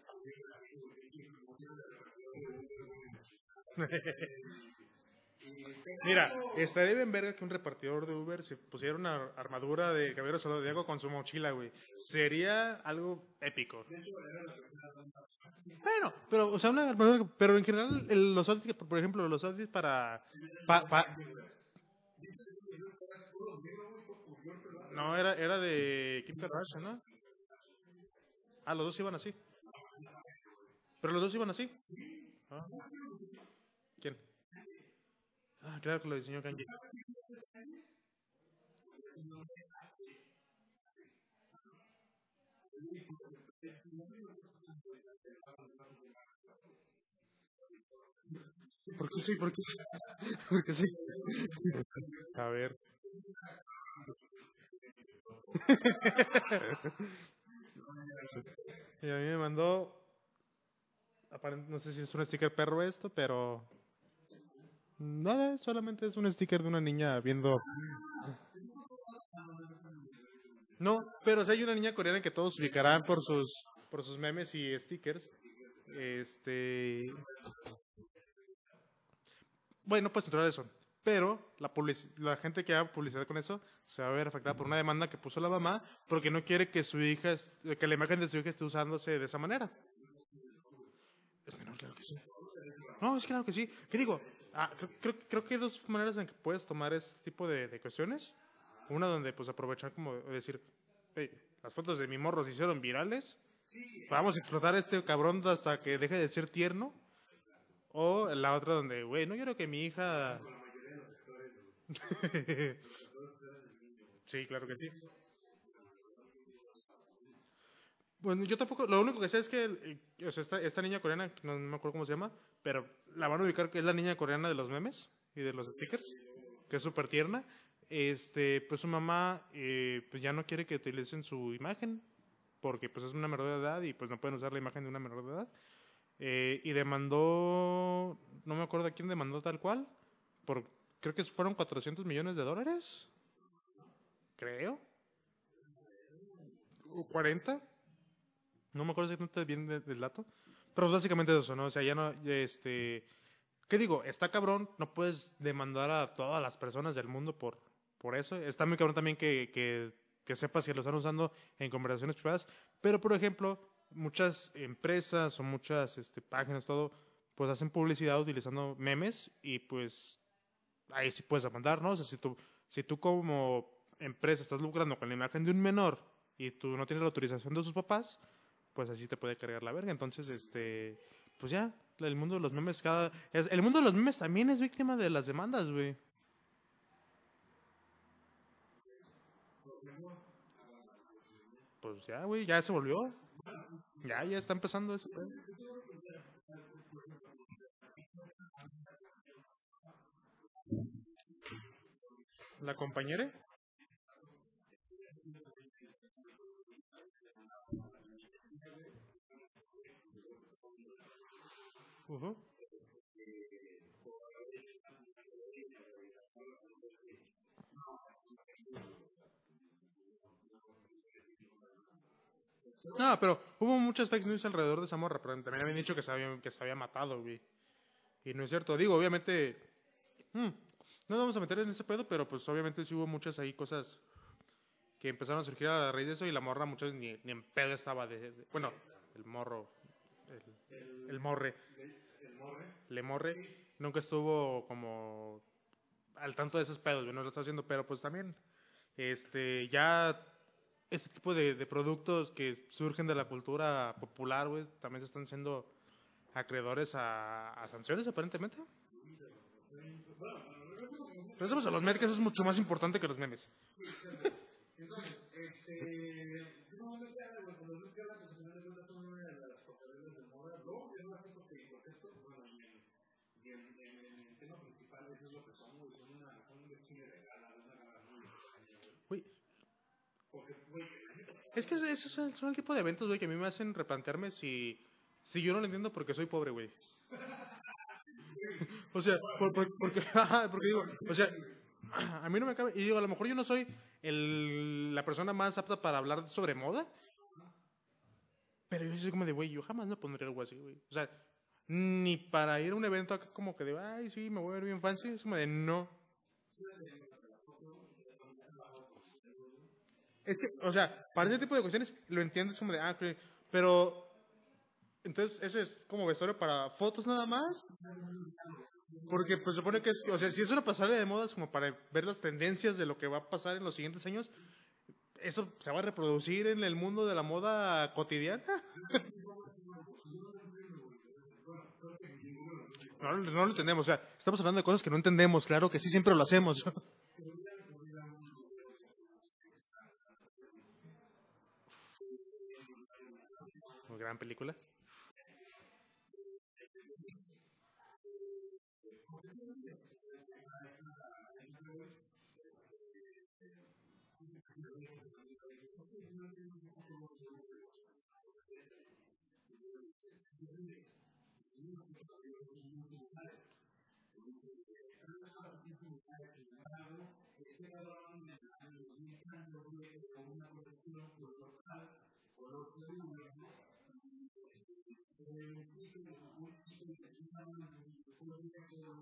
Mira, estaría bien verga que un repartidor de Uber se pusiera una armadura de caballero zodiaco con su mochila, güey. Sería algo épico. Bueno, pero, o sea, una armadura, pero en general, el- los outfits, por ejemplo, los outfits para... pa- pa- no, era, era de Kim Kardashian, ¿no? Ah, los dos iban así. Pero los dos iban así. Ah. Ah, claro que lo diseñó Kanye. ¿Por qué sí? ¿Por qué sí? ¿Por qué sí? A ver. Y a mí me mandó, no sé si es un sticker perro esto, pero nada, solamente es un sticker de una niña viendo. No, pero si hay una niña coreana que todos ubicarán por sus por sus memes y stickers. Este, bueno, no puedes controlar eso, pero la la gente que haga publicidad con eso se va a ver afectada por una demanda que puso la mamá porque no quiere que su hija, que la imagen de su hija esté usándose de esa manera. Es menor, claro que sí. No, es claro que sí. ¿Qué digo? Ah, creo, creo, creo que hay dos maneras en que puedes tomar este tipo de, de cuestiones. Una donde pues aprovechar como decir, "Hey, las fotos de mi morro se hicieron virales, vamos a explotar a este cabrón hasta que deje de ser tierno. O la otra donde, güey, no quiero que mi hija... sí, claro que sí. Bueno, yo tampoco, lo único que sé es que o sea, esta, esta niña coreana, no me acuerdo cómo se llama, pero la van a ubicar que es la niña coreana de los memes y de los stickers, que es súper tierna. Este, pues su mamá eh, pues ya no quiere que utilicen su imagen, porque pues es una menor de edad y pues no pueden usar la imagen de una menor de edad. Eh, y demandó, no me acuerdo a quién demandó tal cual, por creo que fueron 400 millones de dólares, creo, o 40, no me acuerdo exactamente bien de- del dato, pero básicamente es eso, ¿no? O sea, ya no, este, ¿qué digo? Está cabrón, no puedes demandar a todas las personas del mundo por, por eso. Está muy cabrón también que, que, que sepas que lo están usando en conversaciones privadas, pero por ejemplo, muchas empresas o muchas este, páginas, todo, pues hacen publicidad utilizando memes y pues ahí sí puedes demandar, ¿no? O sea, si tú, si tú como empresa estás lucrando con la imagen de un menor y tú no tienes la autorización de sus papás, pues así te puede cargar la verga. Entonces, este, pues ya, el mundo de los memes cada... El mundo de los memes también es víctima de las demandas, güey. Pues ya, güey, ya se volvió. Ya, ya está empezando eso. ¿La compañera? Uh No, pero hubo muchas fake news alrededor de esa morra, pero también habían dicho que se había, que se había matado. Y no es cierto. Digo, obviamente, hmm, no vamos a meter en ese pedo, pero pues obviamente sí hubo muchas ahí cosas que empezaron a surgir a raíz de eso y la morra muchas veces ni, ni en pedo estaba de, Bueno, el morro, el, el morre. Le morre. Nunca estuvo como al tanto de esos pedos, no lo está haciendo, pero pues también, este, ya este tipo de, productos que surgen de la cultura popular, güey, también se están siendo acreedores a, sanciones, aparentemente. Pensemos a los memes, que es mucho más importante que los memes. Entonces, este, Es que esos son, el tipo de eventos, güey, que a mí me hacen replantearme si, si yo no lo entiendo porque soy pobre, güey. o sea, porque, porque digo, o sea, a mí no me cabe, y digo, a lo mejor yo no soy el, la persona más apta para hablar sobre moda, pero yo soy como de, güey, yo jamás me pondría algo así, güey. O sea, ni para ir a un evento acá como que de, ay, sí, me voy a ver bien fancy, es como de, no. Es que, o sea, para ese tipo de cuestiones lo entiendo, es como de, ah, pero, entonces, ese es como vestuario para fotos nada más. Porque pues supone que es, o sea, si es una pasarela de modas como para ver las tendencias de lo que va a pasar en los siguientes años, ¿eso se va a reproducir en el mundo de la moda cotidiana? no, no lo entendemos, o sea, estamos hablando de cosas que no entendemos, claro que sí, siempre lo hacemos. gran película profesionales. Pero esa presencia musical, sin embargo, este cabrón de los mexicanos fue con una colección total, color de uno, un título, un título que se llama Historia con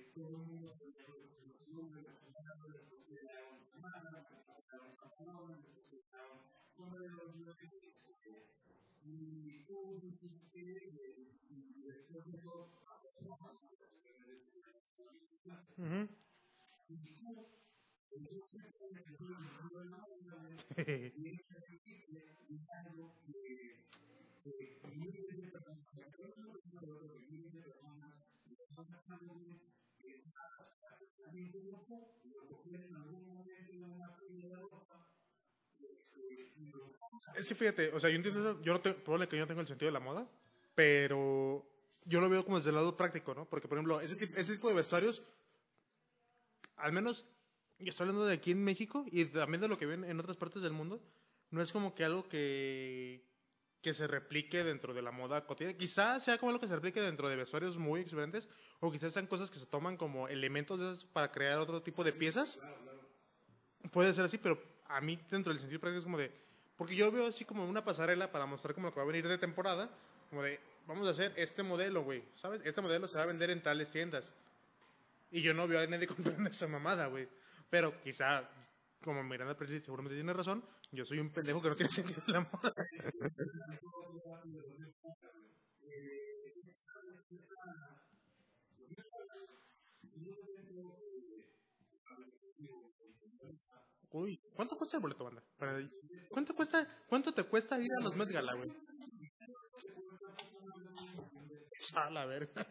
Economía, Producción, Relacionado, Sociedad Humana, Sociedad Humana, Sociedad Humana, sobre y hubo un chiste de es que fíjate, o sea, yo entiendo, yo no tengo, que yo no tengo el sentido de la moda, pero yo lo veo como desde el lado práctico, ¿no? Porque, por ejemplo, ese, ese tipo de vestuarios, al menos, y estoy hablando de aquí en México y también de lo que ven en otras partes del mundo, no es como que algo que, que se replique dentro de la moda cotidiana. Quizás sea como algo que se replique dentro de vestuarios muy exuberantes, o quizás sean cosas que se toman como elementos para crear otro tipo de piezas. Puede ser así, pero a mí dentro del sentido práctico es como de... Porque yo veo así como una pasarela para mostrar como lo que va a venir de temporada, como de, vamos a hacer este modelo, güey, ¿sabes? Este modelo se va a vender en tales tiendas. Y yo no veo a nadie comprando esa mamada, güey. Pero quizá como Miranda Presley seguramente tiene razón, yo soy un pendejo que no tiene sentido el amor. Uy, ¿cuánto cuesta el boleto, banda? ¿Cuánto cuesta, cuánto te cuesta ir a los Met Gala, güey? A la verga.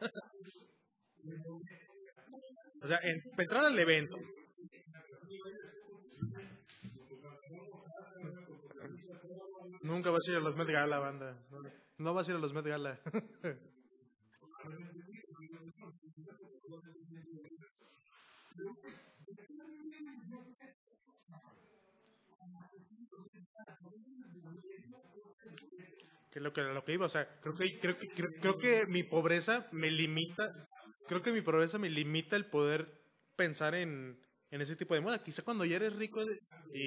O sea, en, entrar al evento. Nunca vas a ir a los Met Gala, banda. No, vas a ir a los Met Gala. que es lo que lo que iba, o sea, creo que creo que creo, creo que mi pobreza me limita, creo que mi pobreza me limita el poder pensar en, en ese tipo de moda. Quizá cuando ya eres rico y,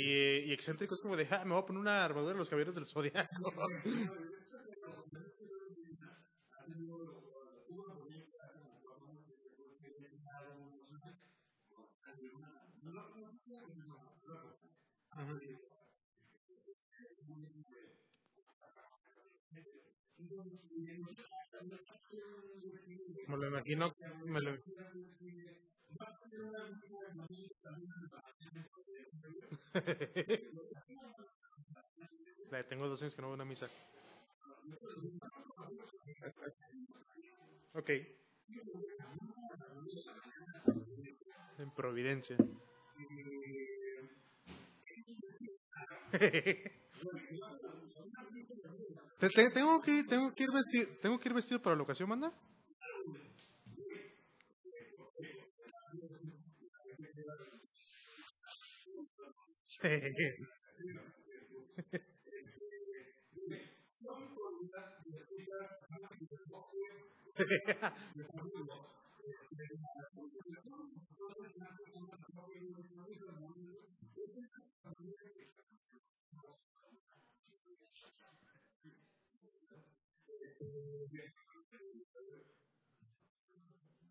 y excéntrico es como de, ah, me voy a poner una armadura de los caballeros del zodiaco. me lo imagino, me lo, tengo dos años que no voy a una misa. Ok, en Providencia. Te- te- tengo que tengo que ir vestido, tengo que ir vestido para la ocasión, manda. Sí.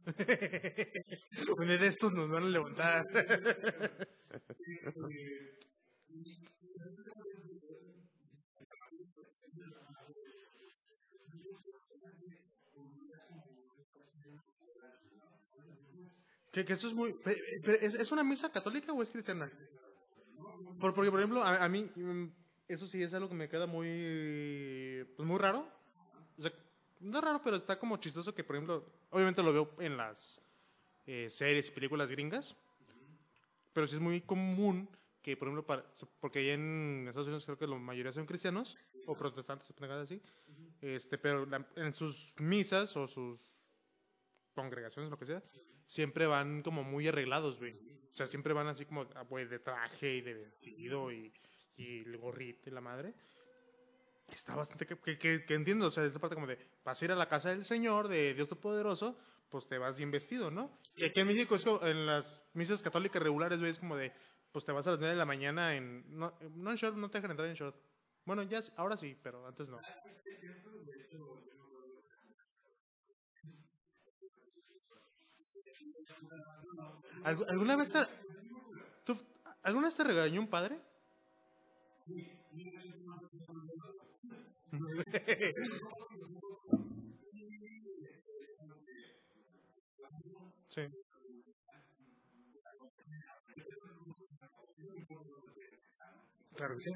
Uno de estos nos van a levantar. que, que eso es muy. ¿Es, es una misa católica o es cristiana? Por- porque, por ejemplo, a, a mí, mm, eso sí es algo que me queda muy. Pues muy raro. O sea, no es raro, pero está como chistoso que, por ejemplo, obviamente lo veo en las eh, series y películas gringas. Pero sí es muy común que, por ejemplo, para, porque allá en Estados Unidos creo que la mayoría son cristianos o protestantes, así. Este, pero la- en sus misas o sus congregaciones, lo que sea, siempre van como muy arreglados, güey. O sea, siempre van así como, ah, de traje y de vestido y, y el gorrito y la madre. Está bastante que, que, entiendo, o sea, esta parte como de, vas a ir a la casa del Señor, de Dios Todopoderoso, pues te vas bien vestido, ¿no? Y aquí en México es como, en las misas católicas regulares, güey, es como de, pues te vas a las 9 de la mañana en, no, no en short, no te dejan entrar en short. Bueno, ya, ahora sí, pero antes no. ¿Algu- ¿Alguna vez te, tú- ¿alguna vez te regañó un padre? Sí. Claro que sí.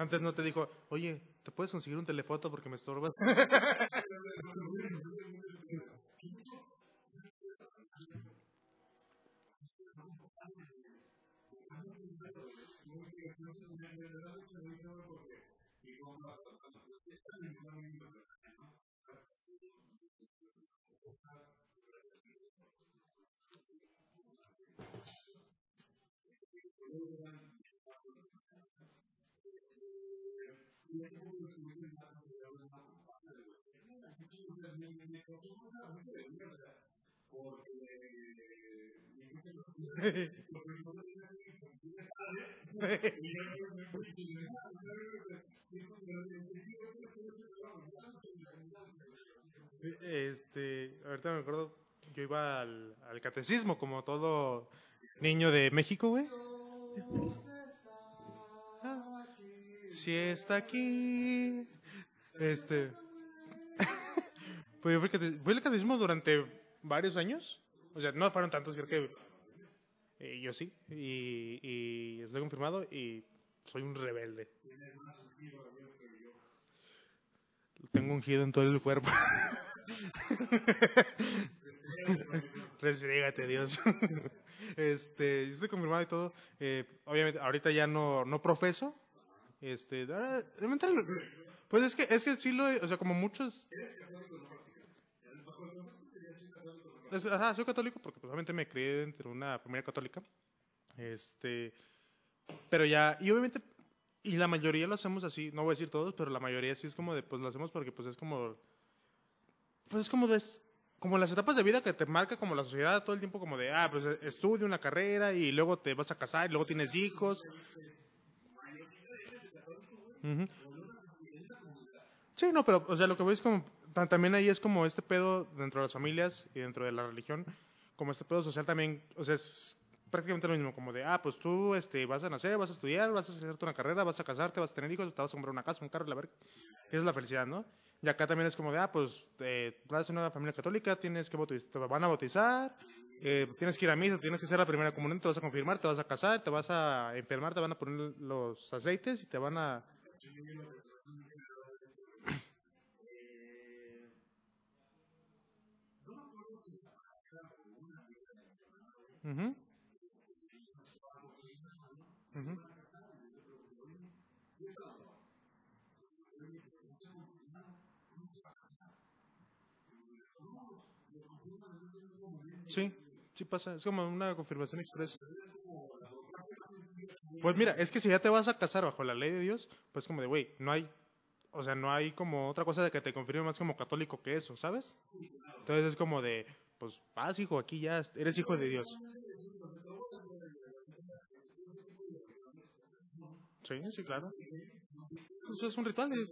Antes no te dijo, oye, ¿te puedes conseguir un telefoto porque me estorbas? este, ahorita me acuerdo, yo iba al, al catecismo como todo niño de México, güey. Si está aquí. Este. pues fui al catecismo durante varios años. O sea, no fueron tantos, creo eh, yo sí. Y, estoy confirmado y soy un rebelde. Tengo ungido en todo el cuerpo. Restrégate, Dios. Este, estoy confirmado y todo. Eh, obviamente, ahorita ya no, no profeso. Este, realmente, pues es que, es que sí lo, o sea, como muchos. Es- ajá, soy católico porque pues, obviamente me crié entre una familia católica. Este, pero ya, y obviamente, y la mayoría lo hacemos así, no voy a decir todos, pero la mayoría sí es como de, pues lo hacemos porque pues es como, pues es como de, como las etapas de vida que te marca como la sociedad todo el tiempo como de, ah, pues estudia una carrera y luego te vas a casar y luego tienes hijos. Ujú. Sí, no, pero, o sea, lo que voy es como, ta- también ahí es como este pedo dentro de las familias y dentro de la religión, como este pedo social también, o sea, es prácticamente lo mismo, como de, ah, pues tú este, vas a nacer, vas a estudiar, vas a hacerte una carrera, vas a casarte, vas a tener hijos, te vas a comprar una casa, un carro, la verga. Esa es la felicidad, ¿no? Y acá también es como de, ah, pues eh, vas a una familia católica, tienes que bautizar, te van a bautizar, eh, tienes que ir a misa, tienes que hacer la primera comunión, te vas a confirmar, te vas a casar, te vas a enfermar, te van a poner los aceites y te van a... Ujú, ujú. Sí, sí pasa, es como una confirmación express. Pues mira, es que si ya te vas a casar bajo la ley de Dios, pues como de, güey, no hay, o sea, no hay como otra cosa de que te confirme más como católico que eso, ¿sabes? Entonces es como de, pues vas hijo, aquí ya eres hijo de Dios. Sí, sí, claro. Pues es un ritual,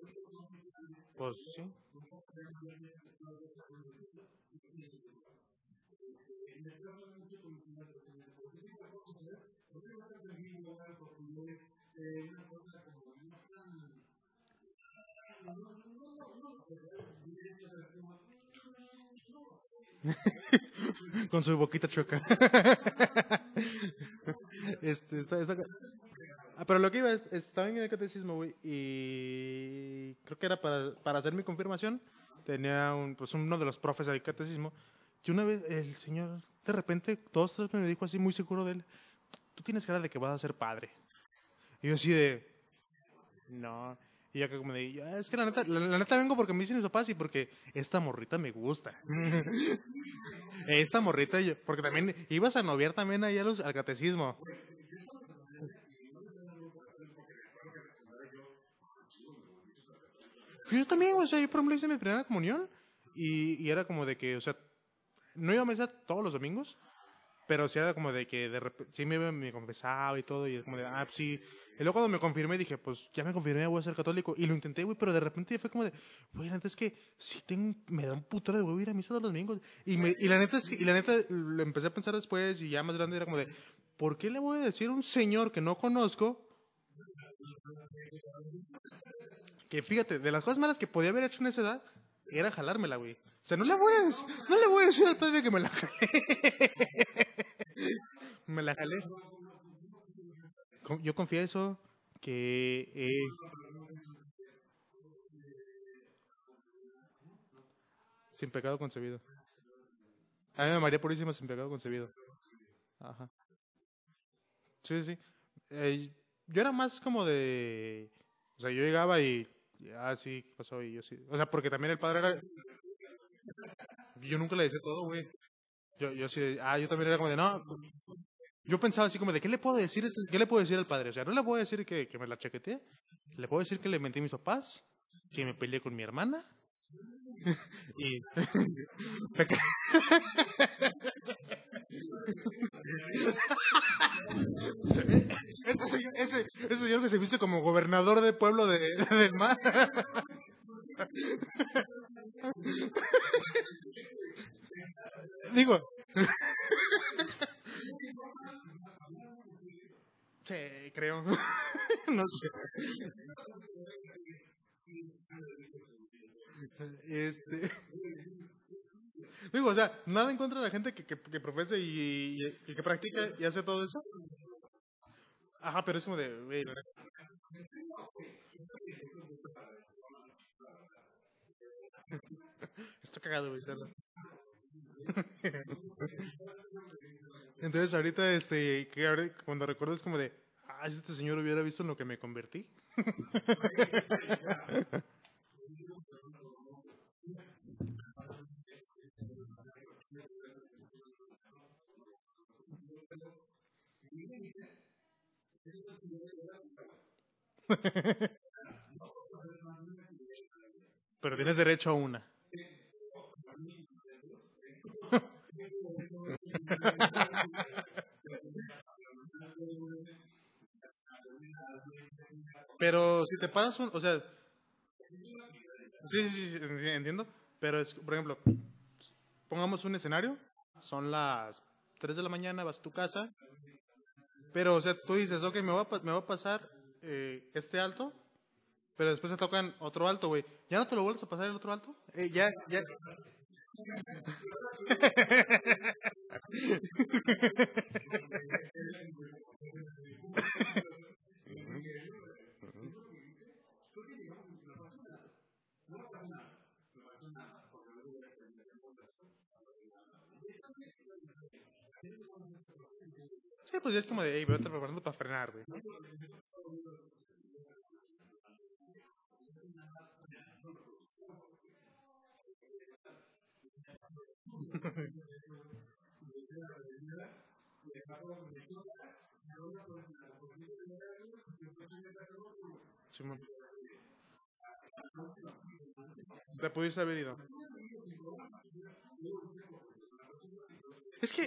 pues sí. Con su boquita chueca. este, está, Ah, pero lo que iba, es- estaba en el catecismo, güey, y creo que era para, para hacer mi confirmación, tenía un, pues uno de los profes del catecismo, que una vez el señor, de repente, todos me dijo así, muy seguro de él, tú tienes cara de que vas a ser padre. Y yo así de, no. Y yo que como de, "Ah, es que la neta, la, neta vengo porque me dicen mis papás y porque esta morrita me gusta. esta morrita, yo- porque también ibas a noviar también ahí a los- al catecismo. Yo también, o sea, yo por ejemplo hice mi primera comunión y, y era como de que, o sea, no iba a misa todos los domingos, pero sí era como de que de repente, sí me, me confesaba y todo, y como de, ah, pues sí. Y luego cuando me confirmé dije, pues ya me confirmé, voy a ser católico. Y lo intenté, güey, pero de repente fue como de, güey, la neta es que sí tengo, me da un putero de huevo ir a misa todos los domingos. Y, me, y la neta es y la neta lo empecé a pensar después y ya más grande era como de, ¿por qué le voy a decir a un señor que no conozco que fíjate, de las cosas malas que podía haber hecho en esa edad, era jalármela, güey. O sea, no le voy a, no le voy a decir al padre que me la jalé. me la jalé. Yo confieso que eh, sin pecado concebido. A mí María Purísima sin pecado concebido. Ajá. Sí. sí. Eh, yo era más como de... O sea, yo llegaba y... Ah, sí, ¿qué pasó? Y yo sí. O sea, porque también el padre era... Yo nunca le decía todo, güey. Yo, yo sí... Ah, yo también era como de... No, Yo pensaba así como de, ¿qué le puedo decir, este- qué le puedo decir al padre? O sea, no le puedo decir que, que me la chaqueteé, le puedo decir que le mentí a mis papás, que me peleé con mi hermana, y... señor, ese, ese señor que se viste como gobernador del pueblo de, del mar. Digo. Sí, creo. no sé. Este. Digo, o sea, nada en contra de la gente que, que, que profese y, y- que practica y hace todo eso. Ajá, pero es como de, güey. Está cagado, güey. Entonces ahorita, este, que cuando recuerdo es como de, ah, si este señor hubiera visto en lo que me convertí. Pero tienes derecho a una. Pero si te pasas un, o sea, sí, sí, sí, sí, enti- entiendo, pero es, por ejemplo, pongamos un escenario, son las 3 de la mañana, vas a tu casa, pero, o sea, tú dices, ok, me va a, me va a pasar eh, este alto, pero después te tocan otro alto, güey. ¿Ya no te lo vuelves a pasar el otro alto? Eh, ya, ya. como de, hey, vete preparando para frenar, güey. Simón. Te pudiste haber ido. Es que,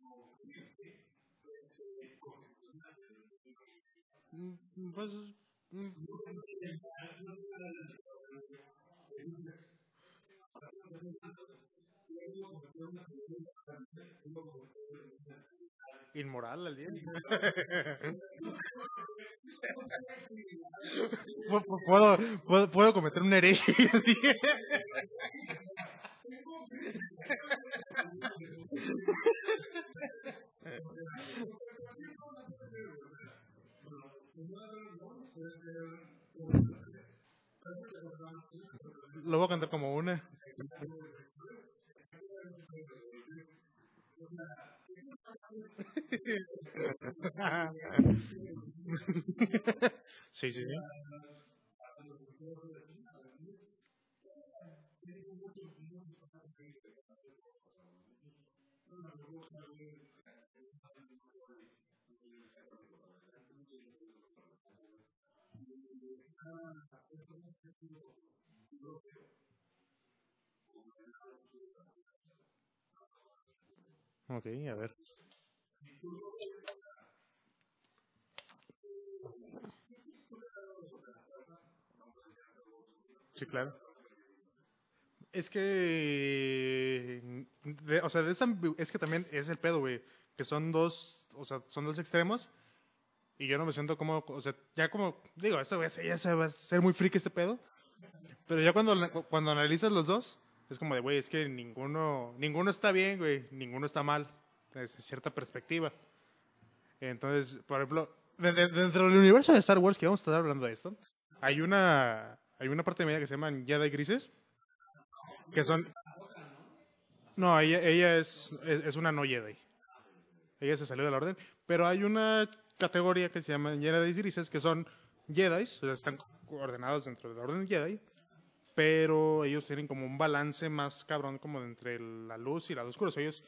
pues, mm, inmoral al día. Pu- pu- Puedo, puedo, puedo cometer una herejía al día. Lo voy a cantar como una. Sí, sí, sí. Ok, a ver. Sí, claro. Es que, de- o sea, de esa es que también es el pedo, güey, que son dos, o sea, son dos extremos y yo no me siento como, o sea, ya como, digo, esto ya se va a ser muy freak este pedo, pero ya cuando, cuando analizas los dos, es como de, güey, es que ninguno, ninguno está bien, güey, ninguno está mal, desde cierta perspectiva. Entonces, por ejemplo, de- de- dentro del universo de Star Wars, que vamos a estar hablando de esto, hay una, hay una parte media que se llaman Jedi Grises, que son, no, ella, ella es, es, es una no Jedi. Ella se salió de la orden. Pero hay una categoría que se llama Jedi Grises, que son Jedi, o sea, están ordenados dentro de la orden Jedi, pero ellos tienen como un balance más cabrón como entre la luz y la oscura. O sea, ellos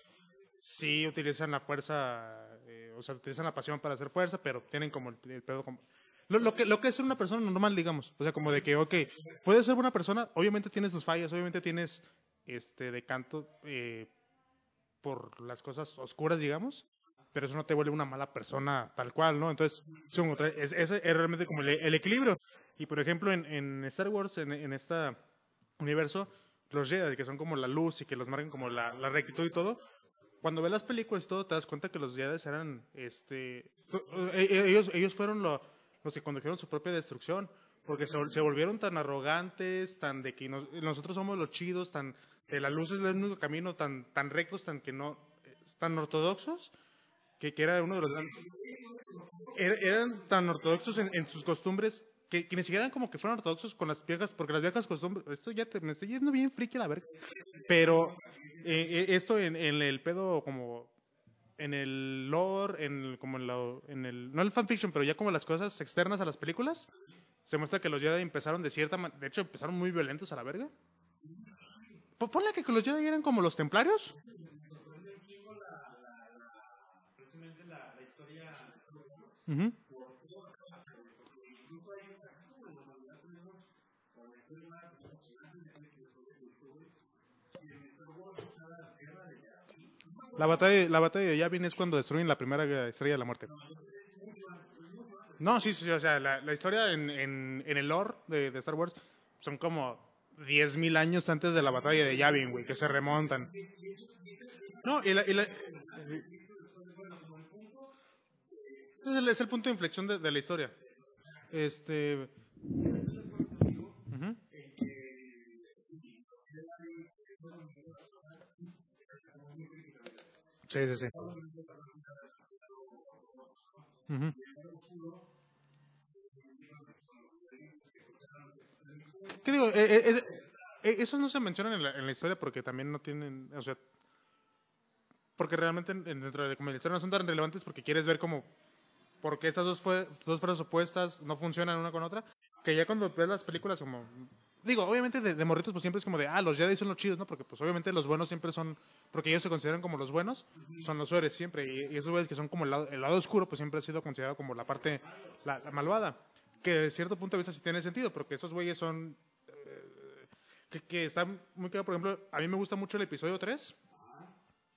sí utilizan la fuerza, eh, o sea, utilizan la pasión para hacer fuerza, pero tienen como el, el pedo como... Lo, lo que, lo que es ser una persona normal, digamos. O sea, como de que, ok, puedes ser buena persona, obviamente tienes tus fallas, obviamente tienes este decanto eh, por las cosas oscuras, digamos, pero eso no te vuelve una mala persona tal cual, ¿no? Entonces, es- ese es realmente como el, el equilibrio. Y por ejemplo, en, en Star Wars, en, en este universo, los Jedi, que son como la luz y que los marcan como la, la rectitud y todo, cuando ves las películas y todo, te das cuenta que los Jedi eran, este, eh, eh, ellos, ellos fueron lo- los que condujeron su propia destrucción, porque se, se volvieron tan arrogantes, tan de que nos- nosotros somos los chidos, tan, que la luz es el único camino, tan, tan rectos, tan que no, eh, tan ortodoxos, que, era uno de los er- eran tan ortodoxos en, sus costumbres que, que ni siquiera eran como que fueran ortodoxos con las viejas, porque las viejas costumbres, esto ya te- me estoy yendo bien friki a la verga, pero eh, eh, esto en, el pedo como en el lore, en el- como en, la- en el, no el fanfiction, pero ya como las cosas externas a las películas, se muestra que los Jedi empezaron de cierta manera, de hecho empezaron muy violentos a la verga. Po- Ponle que los Jedi eran como los templarios. Ujú. La batalla, la batalla de Yavin es cuando destruyen la primera estrella de la muerte. No, sí, sí, o sea, la, la historia en, en, en el lore de, de Star Wars son como 10.000 años antes de la batalla de Yavin, güey, que se remontan. No, y la, y la- ese es el, punto de inflexión de, de la historia. Este. Sí, sí, sí. ¿Qué digo? Eh, eh, eh, eh, esos no se mencionan en la, en la historia porque también no tienen, o sea, porque realmente en- en- dentro de la historia no son tan relevantes porque quieres ver como porque estas dos, fue, dos fuerzas opuestas no funcionan una con otra, que ya cuando ves las películas como digo, obviamente de, de morritos pues siempre es como de, ah, los Jedi son los chidos, ¿no? Porque pues obviamente los buenos siempre son, porque ellos se consideran como los buenos, son los héroes siempre, y, y esos güeyes que son como el lado, el lado oscuro pues siempre ha sido considerado como la parte, la, la malvada, que de cierto punto de vista sí tiene sentido, porque esos güeyes son, eh, que, que están muy claro, por ejemplo, a mí me gusta mucho el episodio 3,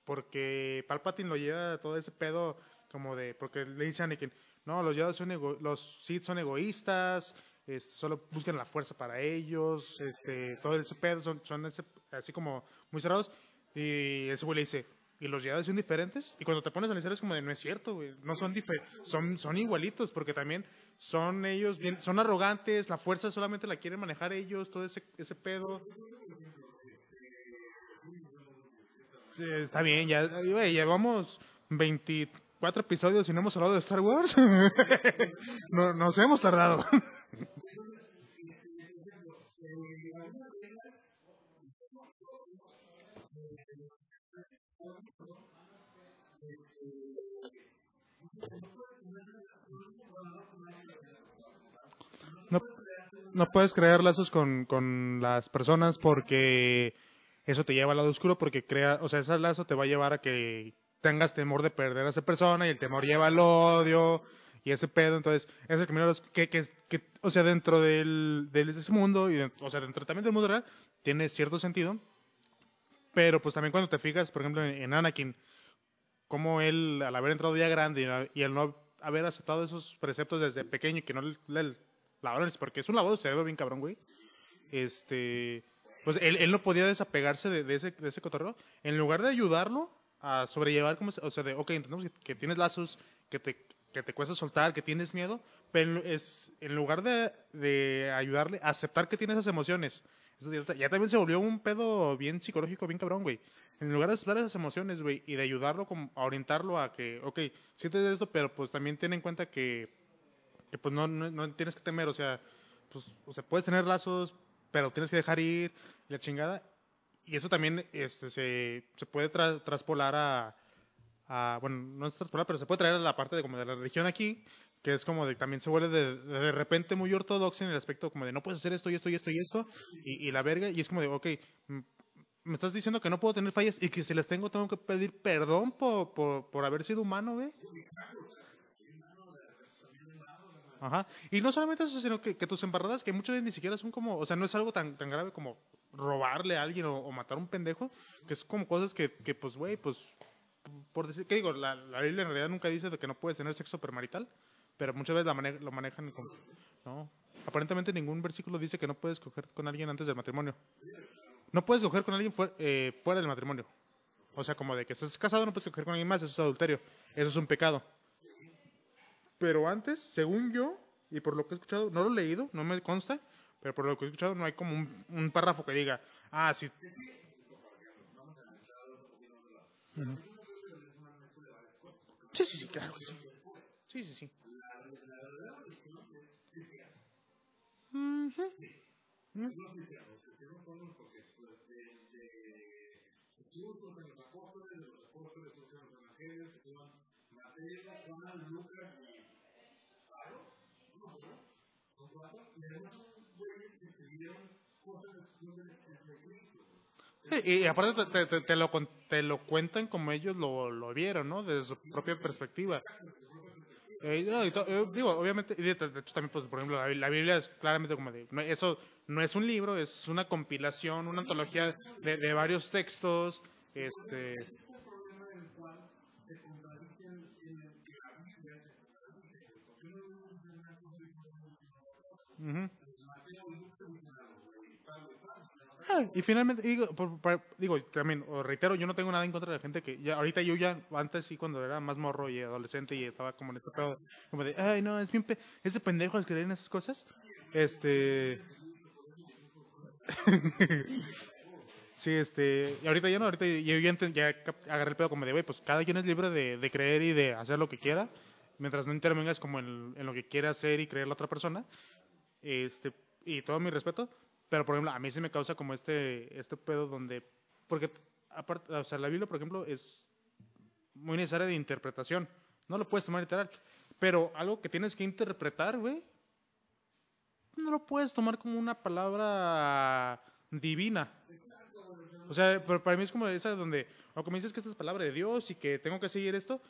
porque Palpatine lo lleva todo ese pedo como de porque le dice a Anakin no los Jedi son ego- los Sith son egoístas este, solo buscan la fuerza para ellos este todo ese pedo son, ese- así como muy cerrados y ese güey le dice y los Jedi son diferentes y cuando te pones a analizar es como de no es cierto no son dife- son son igualitos porque también son ellos bien son arrogantes la fuerza solamente la quieren manejar ellos todo ese ese pedo está bien, ya, güey, llevamos 24 episodios y no hemos hablado de Star Wars. no, nos hemos tardado. no, no puedes crear lazos con, con las personas porque eso te lleva al lado oscuro porque crea, o sea, ese lazo te va a llevar a que tengas temor de perder a esa persona y el temor lleva al odio y ese pedo, entonces, es el camino que, que, que, o sea, dentro del, de ese mundo y, de- o sea, dentro también del mundo real, tiene cierto sentido, pero pues también cuando te fijas, por ejemplo, en, en Anakin, como él, al haber entrado ya grande y, y al no haber aceptado esos preceptos desde pequeño y que no le, le lavaron, porque es un lavado de cerebro bien cabrón, güey. Este, pues él, él no podía desapegarse de, de ese, de ese cotorreo. En lugar de ayudarlo a sobrellevar, como, o sea, de, ok, entendemos que, que tienes lazos, que te, que te cuesta soltar, que tienes miedo, pero es, en lugar de, de ayudarle a aceptar que tiene esas emociones, ya también se volvió un pedo bien psicológico, bien cabrón, güey. En lugar de aceptar esas emociones, güey, y de ayudarlo, como, a orientarlo a que, ok, sientes esto, pero pues también ten en cuenta que, que pues no, no, no tienes que temer, o sea, pues, o sea, puedes tener lazos, pero tienes que dejar ir, la chingada. Y eso también este, se, se puede tra- traspolar a, bueno, no es traspolar, pero se puede traer a la parte de como de la religión aquí, que es como de también se vuelve de, de repente muy ortodoxa en el aspecto como de no puedes hacer esto y esto y esto y esto y, la verga y es como de ok me estás diciendo que no puedo tener fallas y que si las tengo tengo que pedir perdón por, por, por haber sido humano güey Ajá. Y no solamente eso, sino que, que tus embarradas, que muchas veces ni siquiera son como, o sea, no es algo tan, tan grave como robarle a alguien o, matar a un pendejo, que es como cosas que, que pues, güey, pues, por decir, ¿qué digo? La, la Biblia en realidad nunca dice de que no puedes tener sexo permarital, pero muchas veces la mane- lo manejan no. Aparentemente ningún versículo dice que no puedes coger con alguien antes del matrimonio. No puedes coger con alguien fuera, eh, fuera del matrimonio. O sea, como de que estás casado, no puedes coger con alguien más, eso es adulterio. Eso es un pecado. Pero antes, según yo, y por lo que he escuchado, no lo he leído, no me consta, pero por lo que he escuchado no hay como un, párrafo que diga, ah, sí. Sí, sí, sí, claro que sí. Sí, sí, sí. Ujú. Sí, Y, y aparte te, te- te- lo, te lo cuentan como ellos lo, lo vieron, ¿no? Desde su propia perspectiva. Eh, no, y to- eh, digo, obviamente, y de, de hecho también, pues, por ejemplo, la, la Biblia es claramente como de, no, eso no es un libro, es una compilación, una antología de, de varios textos, este, ujú. Y finalmente, digo, por- por- digo, también, reitero, yo no tengo nada en contra de la gente que ya, ahorita yo ya, antes sí, cuando era más morro y adolescente y estaba como en este pedo, como de, ay, no, es bien, pe es de pendejos creer en esas cosas. Este, sí, este, y ahorita ya no, ahorita yo ya, ya agarré el pedo como de, güey, pues cada quien es libre de, de creer y de hacer lo que quiera, mientras no intervengas como en, en lo que quiere hacer y creer la otra persona. Este, y todo mi respeto, pero por ejemplo, a mí sí me causa como este, este pedo donde, porque aparte, o sea, la Biblia, por ejemplo, es muy necesaria de interpretación, no lo puedes tomar literal, pero algo que tienes que interpretar, güey, no lo puedes tomar como una palabra divina. O sea, pero para mí es como esa donde, o como dices que esta es palabra de Dios y que tengo que seguir esto,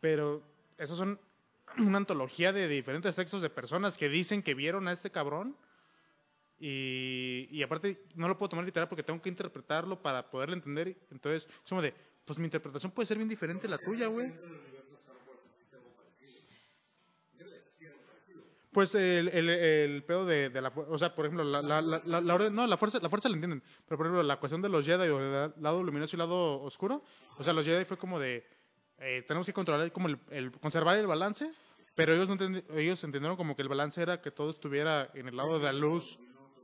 pero esos son una antología de diferentes textos de personas que dicen que vieron a este cabrón y, y aparte no lo puedo tomar literal porque tengo que interpretarlo para poderlo entender. Entonces, es como de, pues mi interpretación puede ser bien diferente a la tuya, güey. Pues el, el, el pedo de, de la, o sea, por ejemplo, la, la, la, la, orden- no, la fuerza, la fuerza la entienden, pero por ejemplo, la cuestión de los Jedi o el lado luminoso y el lado oscuro, o sea, los Jedi fue como de, eh, tenemos que controlar como el, el- conservar el balance, pero ellos no ellos entendieron como que el balance era que todo estuviera en el lado de la luz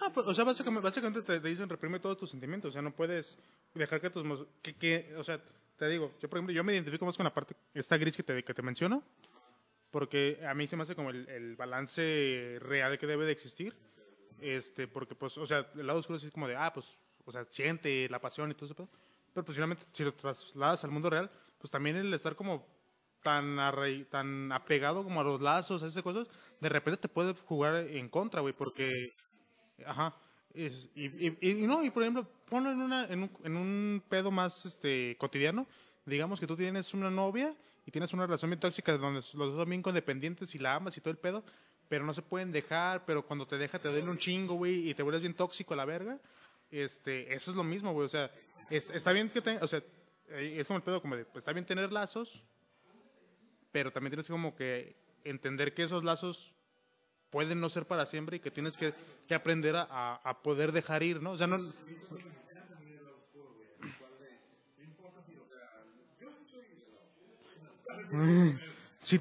Ah, pues, o sea, básicamente, te, te dicen reprime todos tus sentimientos, o sea, no puedes dejar que tus... Que, que, o sea, te digo, yo por ejemplo, yo me identifico más con la parte, esta gris que te, que te menciono, porque a mí se me hace como el, el balance real que debe de existir, este, porque pues, o sea, el lado oscuro es como de, ah, pues, o sea, siente la pasión y todo eso, pero pues finalmente si lo trasladas al mundo real, pues también el estar como tan tan apegado como a los lazos, a esas cosas, de repente te puede jugar en contra, güey, porque Ajá. Es- y, no, y por ejemplo, ponlo en, una, en, un, pedo más este, cotidiano. Digamos que tú tienes una novia y tienes una relación bien tóxica donde los dos son bien codependientes y la amas y todo el pedo, pero no se pueden dejar, pero cuando te deja te duele un chingo, güey, y te vuelves bien tóxico a la verga. Este, eso es lo mismo, güey, o sea, es- está bien que tengas, o sea, es como el pedo, como de, pues está bien tener lazos, pero también tienes que como que entender que esos lazos pueden no ser para siempre y que tienes que, que aprender a, a, poder dejar ir, ¿no? O sea, no... Sí.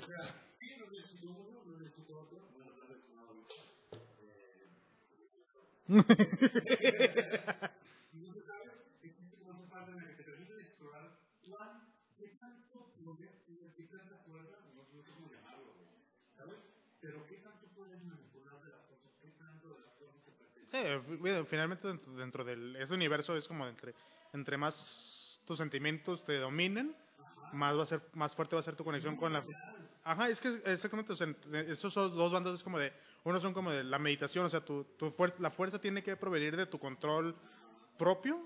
Eh, fi- finalmente dentro, dentro del ese universo es como entre entre más tus sentimientos te dominen, más va a ser más fuerte va a ser tu conexión con la Ajá, es que exactamente, o sea, esos dos dos bandos es como de uno son como de la meditación, o sea, tu, tu fuer- la fuerza tiene que provenir de tu control propio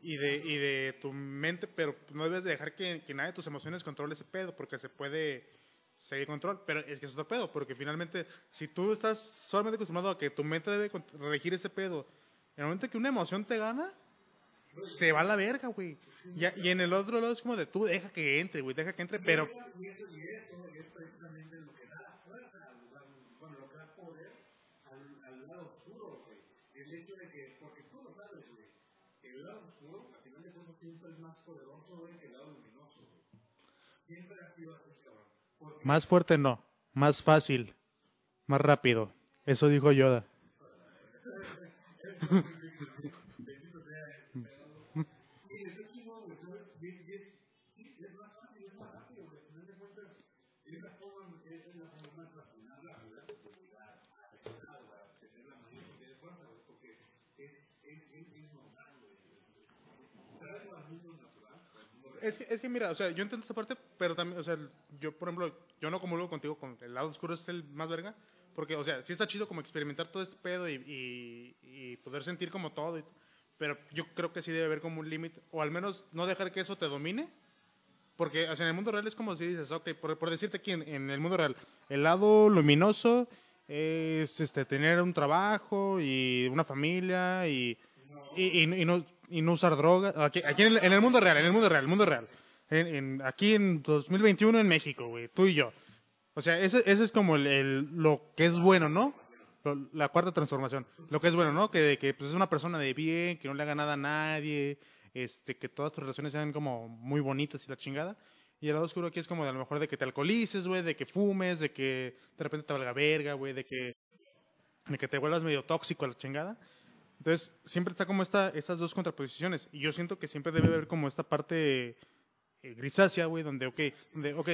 y de, y de tu mente, pero no debes de dejar que, que nada de tus emociones controle ese pedo, porque se puede seguir control, pero es que es otro pedo, porque finalmente, si tú estás solamente acostumbrado a que tu mente debe regir ese pedo, en el momento que una emoción te gana, se va a la verga, güey. Y, y en el otro lado es como de tú deja que entre, güey, deja que entre, pero... Más fuerte no, más fácil, más rápido. Eso dijo Yoda. Es que, es que mira, o sea, yo entiendo esa parte, pero también, o sea, yo, por ejemplo, yo no comulgo contigo con el lado oscuro es el más verga, porque, o sea, sí está chido como experimentar todo este pedo y, y, y poder sentir como todo, y- pero yo creo que sí debe haber como un límite, o al menos no dejar que eso te domine, porque, o sea, en el mundo real es como si dices, ok, por, por decirte aquí, en, en el mundo real, el lado luminoso es este, tener un trabajo y una familia y, y, y- y no, y no usar drogas. Aquí, en, el, en el mundo real, en el mundo real, el mundo real. En, en- aquí en 2021 en México, güey, tú y yo. O sea, ese, ese es como lo que es bueno, ¿no? La cuarta transformación. Lo que es bueno, ¿no? Que, que pues, es una persona de bien, que no le haga nada a nadie, este, que todas tus relaciones sean como muy bonitas y la chingada. Y el lado oscuro aquí es como de a lo mejor de que te alcoholices, güey, de que fumes, de que de repente te valga verga, güey, de que, de que te vuelvas medio tóxico a la chingada. Entonces, siempre está como esta, estas dos contraposiciones. Y yo siento que siempre debe haber como esta parte eh, grisácea, güey, donde, ok, donde, ok,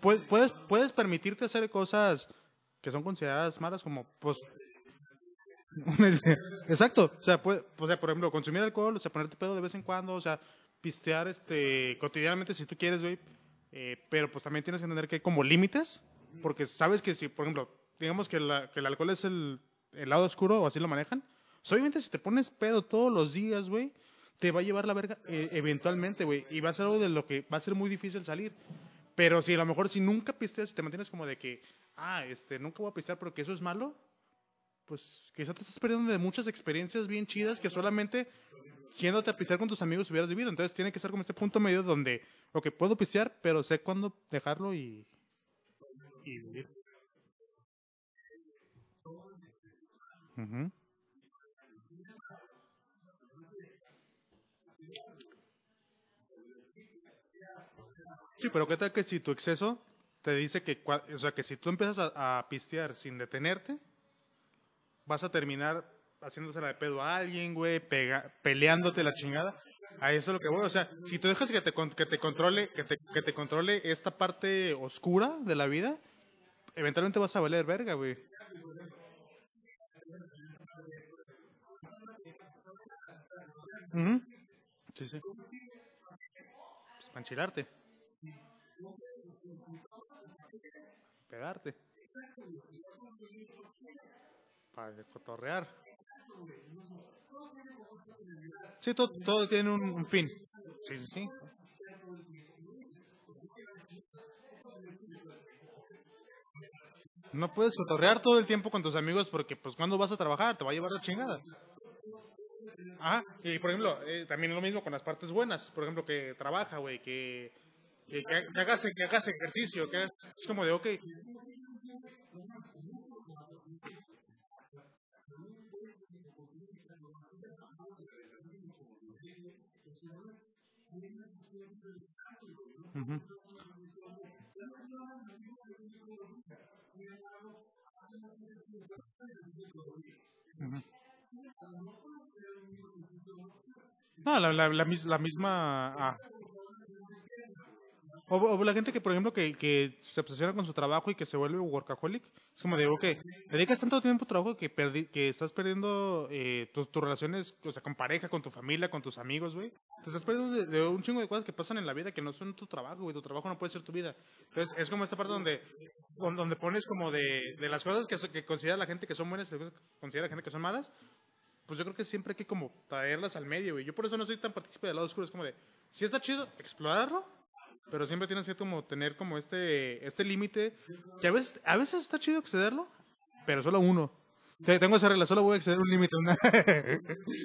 puedes, puedes, puedes permitirte hacer cosas que son consideradas malas como, pues, exacto, o sea, puede, o sea, por ejemplo, consumir alcohol, o sea, ponerte pedo de vez en cuando, o sea, pistear, este, cotidianamente si tú quieres, güey, eh, pero pues también tienes que entender que hay como límites, porque sabes que si, por ejemplo, digamos que el alcohol es el, el lado oscuro, o así lo manejan, obviamente si te pones pedo todos los días, güey, te va a llevar la verga eh, eventualmente, güey, y va a ser algo de lo que va a ser muy difícil salir. Pero si a lo mejor si nunca pisteas y te mantienes como de que, ah, este, nunca voy a pistear porque eso es malo, pues quizá te estás perdiendo de muchas experiencias bien chidas que solamente yéndote a pistear con tus amigos hubieras vivido. Entonces tiene que ser como este punto medio donde, ok, puedo pistear, pero sé cuándo dejarlo y. Sí, pero ¿qué tal que si tu exceso te dice que, o sea, que si tú empiezas a, pistear sin detenerte, vas a terminar haciéndosela de pedo a alguien, güey, pega- peleándote la chingada. A eso es lo que voy, o sea, si tú dejas que te, que te controle, que te, que te controle esta parte oscura de la vida, eventualmente vas a valer verga, güey. Ujú. Sí, sí. Pues, para enchilarte, pegarte, para cotorrear. Sí, todo, todo tiene un, un fin. Sí, sí, sí. No puedes cotorrear todo el tiempo con tus amigos porque, pues, cuando vas a trabajar? Te va a llevar la chingada. Ajá. Y, por ejemplo, eh, también es lo mismo con las partes buenas. Por ejemplo, que trabaja, güey, que, que, hagas, que hagas ejercicio, que hagas- es como de, ok, Ujú. Ujú. No, la, la, la, mis- la misma... ah, O, o la gente que, por ejemplo, que, que se obsesiona con su trabajo y que se vuelve workaholic. Es como digo que dedicas tanto tiempo a tu trabajo que, perdi- que estás perdiendo eh, tu- tus relaciones, o sea, con pareja, con tu familia, con tus amigos, güey. Te estás perdiendo de, de un chingo de cosas que pasan en la vida que no son tu trabajo, güey. Tu trabajo no puede ser tu vida. Entonces, es como esta parte donde, don- donde pones como de, de las cosas que, que considera la gente que son buenas y las cosas que considera la gente que son malas. Pues yo creo que siempre hay que como traerlas al medio, güey. Yo por eso no soy tan partícipe del lado oscuro. Es como de, si está chido, explorarlo, pero siempre tienes que como tener como este este límite que a veces a veces está chido excederlo pero solo uno Te- tengo esa regla solo voy a exceder un límite una-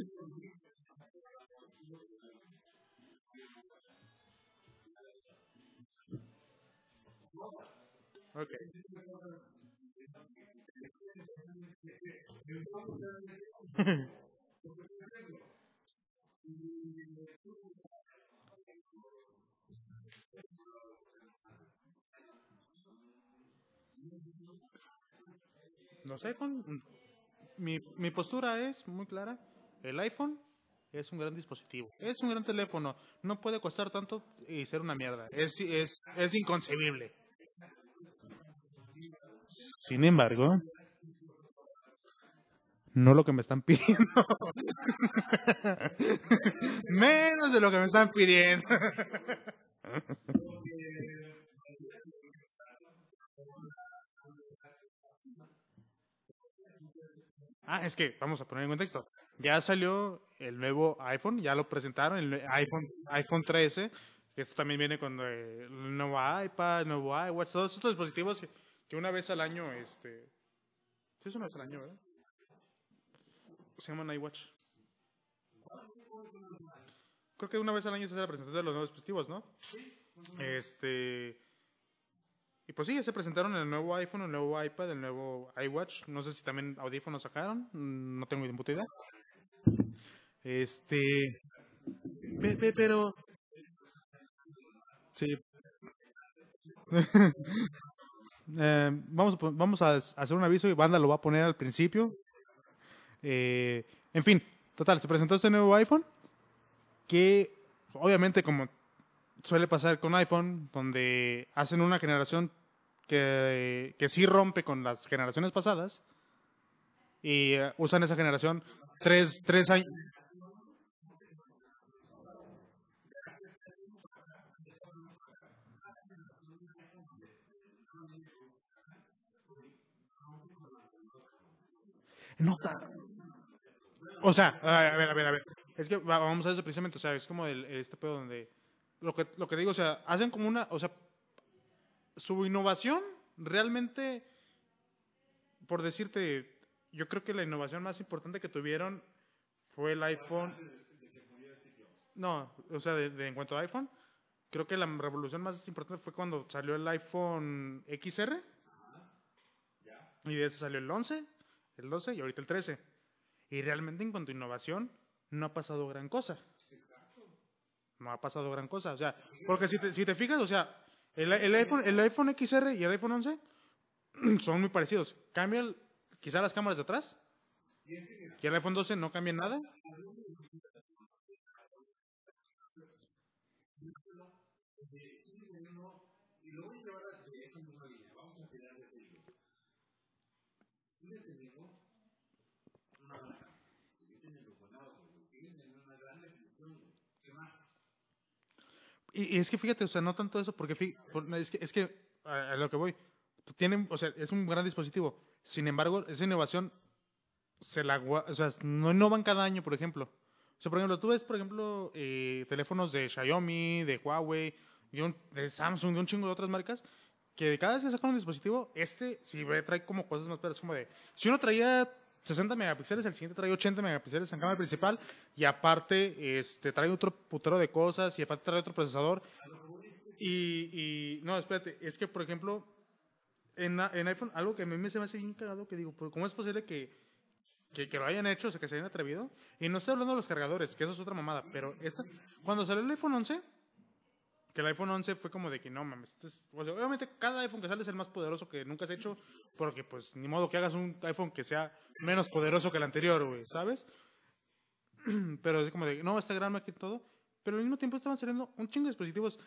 okay. iPhone mm, mi, mi postura es muy clara. El iPhone es un gran dispositivo es un gran teléfono. No puede costar tanto y ser una mierda. Es es es inconcebible. Sin embargo no lo que me están pidiendo menos de lo que me están pidiendo Ah, es que vamos a poner en contexto. Ya salió el nuevo iPhone, ya lo presentaron, el iPhone, iPhone 13, que esto también viene con eh, el nuevo iPad, el nuevo iWatch, todos estos dispositivos que, que una vez al año, este, sí es una vez al año, ¿verdad? Se llaman iWatch. Creo que una vez al año se hace la presentación de los nuevos dispositivos, ¿no? Este, y pues sí, ya se presentaron el nuevo iPhone, el nuevo iPad, el nuevo iWatch. No sé si también audífonos sacaron, no tengo ni puta idea. Este, pe- pe- pero, sí, Eh, vamos, vamos a hacer un aviso y Banda lo va a poner al principio. Eh, en fin, total, se presentó este nuevo iPhone que obviamente como suele pasar con iPhone, donde hacen una generación que, que sí rompe con las generaciones pasadas y eh, usan esa generación tres, tres años. No, o sea, a ver, a ver, a ver. Es que va- vamos a eso precisamente, o sea, es como el, este pedo donde lo que, lo que digo, o sea, hacen como una, o sea, su innovación realmente, por decirte, yo creo que la innovación más importante que tuvieron fue el iPhone. No, o sea, de, de- en cuanto a iPhone, creo que la revolución más importante fue cuando salió el iPhone XR y de ese salió el 11, el 12 y ahorita el 13. Y realmente en cuanto a innovación, no ha pasado gran cosa. No ha pasado gran cosa. O sea, porque si te, si te fijas, o sea, el, el iPhone, el iPhone XR y el iPhone 11 son muy parecidos. Cambian quizá las cámaras de atrás. Y el iPhone 12 no cambia nada. Y, y es que fíjate, o sea, no tanto eso, porque fí- por- no, es que, es que a, a lo que voy, tienen, o sea, es un gran dispositivo. Sin embargo, esa innovación se la, o sea, no innovan cada año, por ejemplo. O sea, por ejemplo, tú ves, por ejemplo, eh, teléfonos de Xiaomi, de Huawei, de, un- de Samsung, de un chingo de otras marcas, que cada vez que sacan un dispositivo, este sí trae como cosas más peras, como de, si uno traía 60 megapíxeles, el siguiente trae 80 megapíxeles en cámara principal, y aparte, este, trae otro putero de cosas, y aparte trae otro procesador, y, y no, espérate, es que, por ejemplo, en, en iPhone, algo que a mí me se me hace bien cagado, que digo, ¿cómo es posible que que, que lo hayan hecho, o sea, que se hayan atrevido. Y no estoy hablando de los cargadores, que eso es otra mamada, pero esta, cuando salió el iPhone 11, que el iPhone 11 fue como de que no mames. este obviamente cada iPhone que sale es el más poderoso que nunca has hecho, porque pues ni modo que hagas un iPhone que sea menos poderoso que el anterior, güey, ¿sabes? Pero es como de, no, está gran aquí todo. Pero al mismo tiempo estaban saliendo un chingo de dispositivos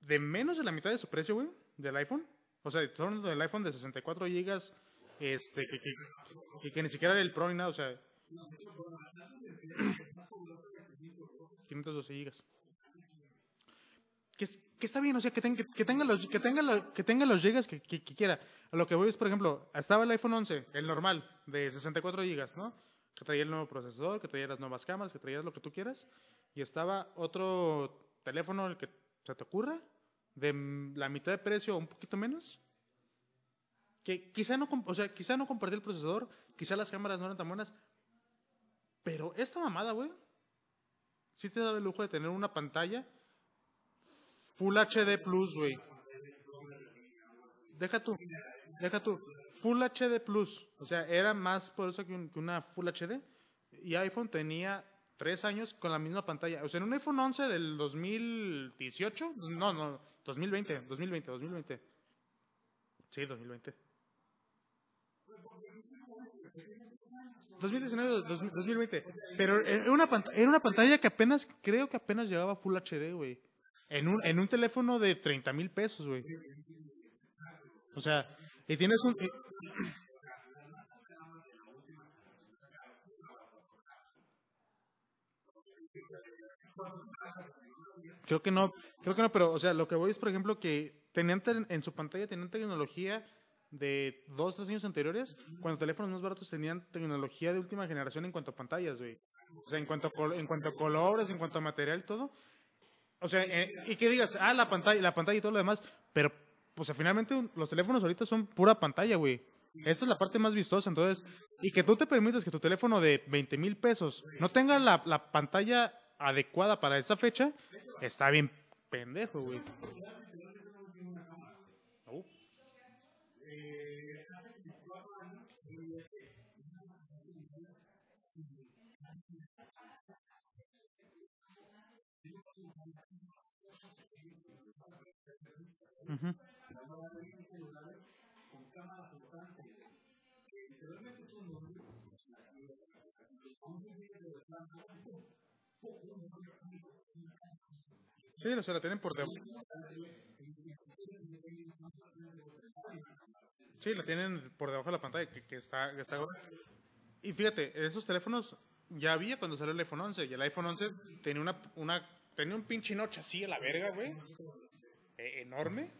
de menos de la mitad de su precio, güey, del iPhone. O sea, hablando del iPhone de 64 GB, este, que, que, que ni siquiera era el Pro ni nada, o sea, 512 GB. Que, es- que está bien, o sea, que, ten- que, tenga los que tenga que tenga los gigas que, quiera. A lo que voy es, por ejemplo, estaba el iPhone 11, el normal, de 64 gigas, ¿no? Que traía el nuevo procesador, que traía las nuevas cámaras, que traía lo que tú quieras. Y estaba otro teléfono, el que se te ocurra, de la mitad de precio o un poquito menos. Que quizá no, o sea, quizá no compartía el procesador, quizá las cámaras no eran tan buenas. Pero esta mamada, güey, sí te da el lujo de tener una pantalla Full HD Plus, güey. Deja tú, deja tú. Full HD Plus. O sea, era más poderoso que, que una Full HD. Y iPhone tenía tres años con la misma pantalla. O sea, en un iPhone 11 del 2018. No, no, 2020, 2020, 2020. Sí, 2020. 2019, dos- 2020. Pero era una, era una pantalla que apenas, creo que apenas llegaba a Full HD, güey. En un, en un teléfono de 30 mil pesos, güey. O sea, y tienes un... y- Creo que no, creo que no, pero, o sea, lo que voy es, por ejemplo, que tenían te- en su pantalla tenían tecnología de dos, tres años anteriores, cuando teléfonos más baratos tenían tecnología de última generación en cuanto a pantallas, güey. O sea, en cuanto a, en cuanto a colores, en cuanto a material, todo. O sea, eh, y que digas, ah, la pantalla, la pantalla y todo lo demás, pero, pues, finalmente los teléfonos ahorita son pura pantalla, güey. Esta es la parte más vistosa, entonces, y que tú te permitas que tu teléfono de 20 mil pesos no tenga la, la pantalla adecuada para esa fecha, está bien pendejo, güey. Sí, o la tienen por debajo. Sí, la tienen por debajo de la pantalla, que, que está, que está... Y fíjate, esos teléfonos ya había cuando salió el iPhone 11, y el iPhone 11 tenía una, una tenía un pinche noche así a la verga, güey, e- enorme,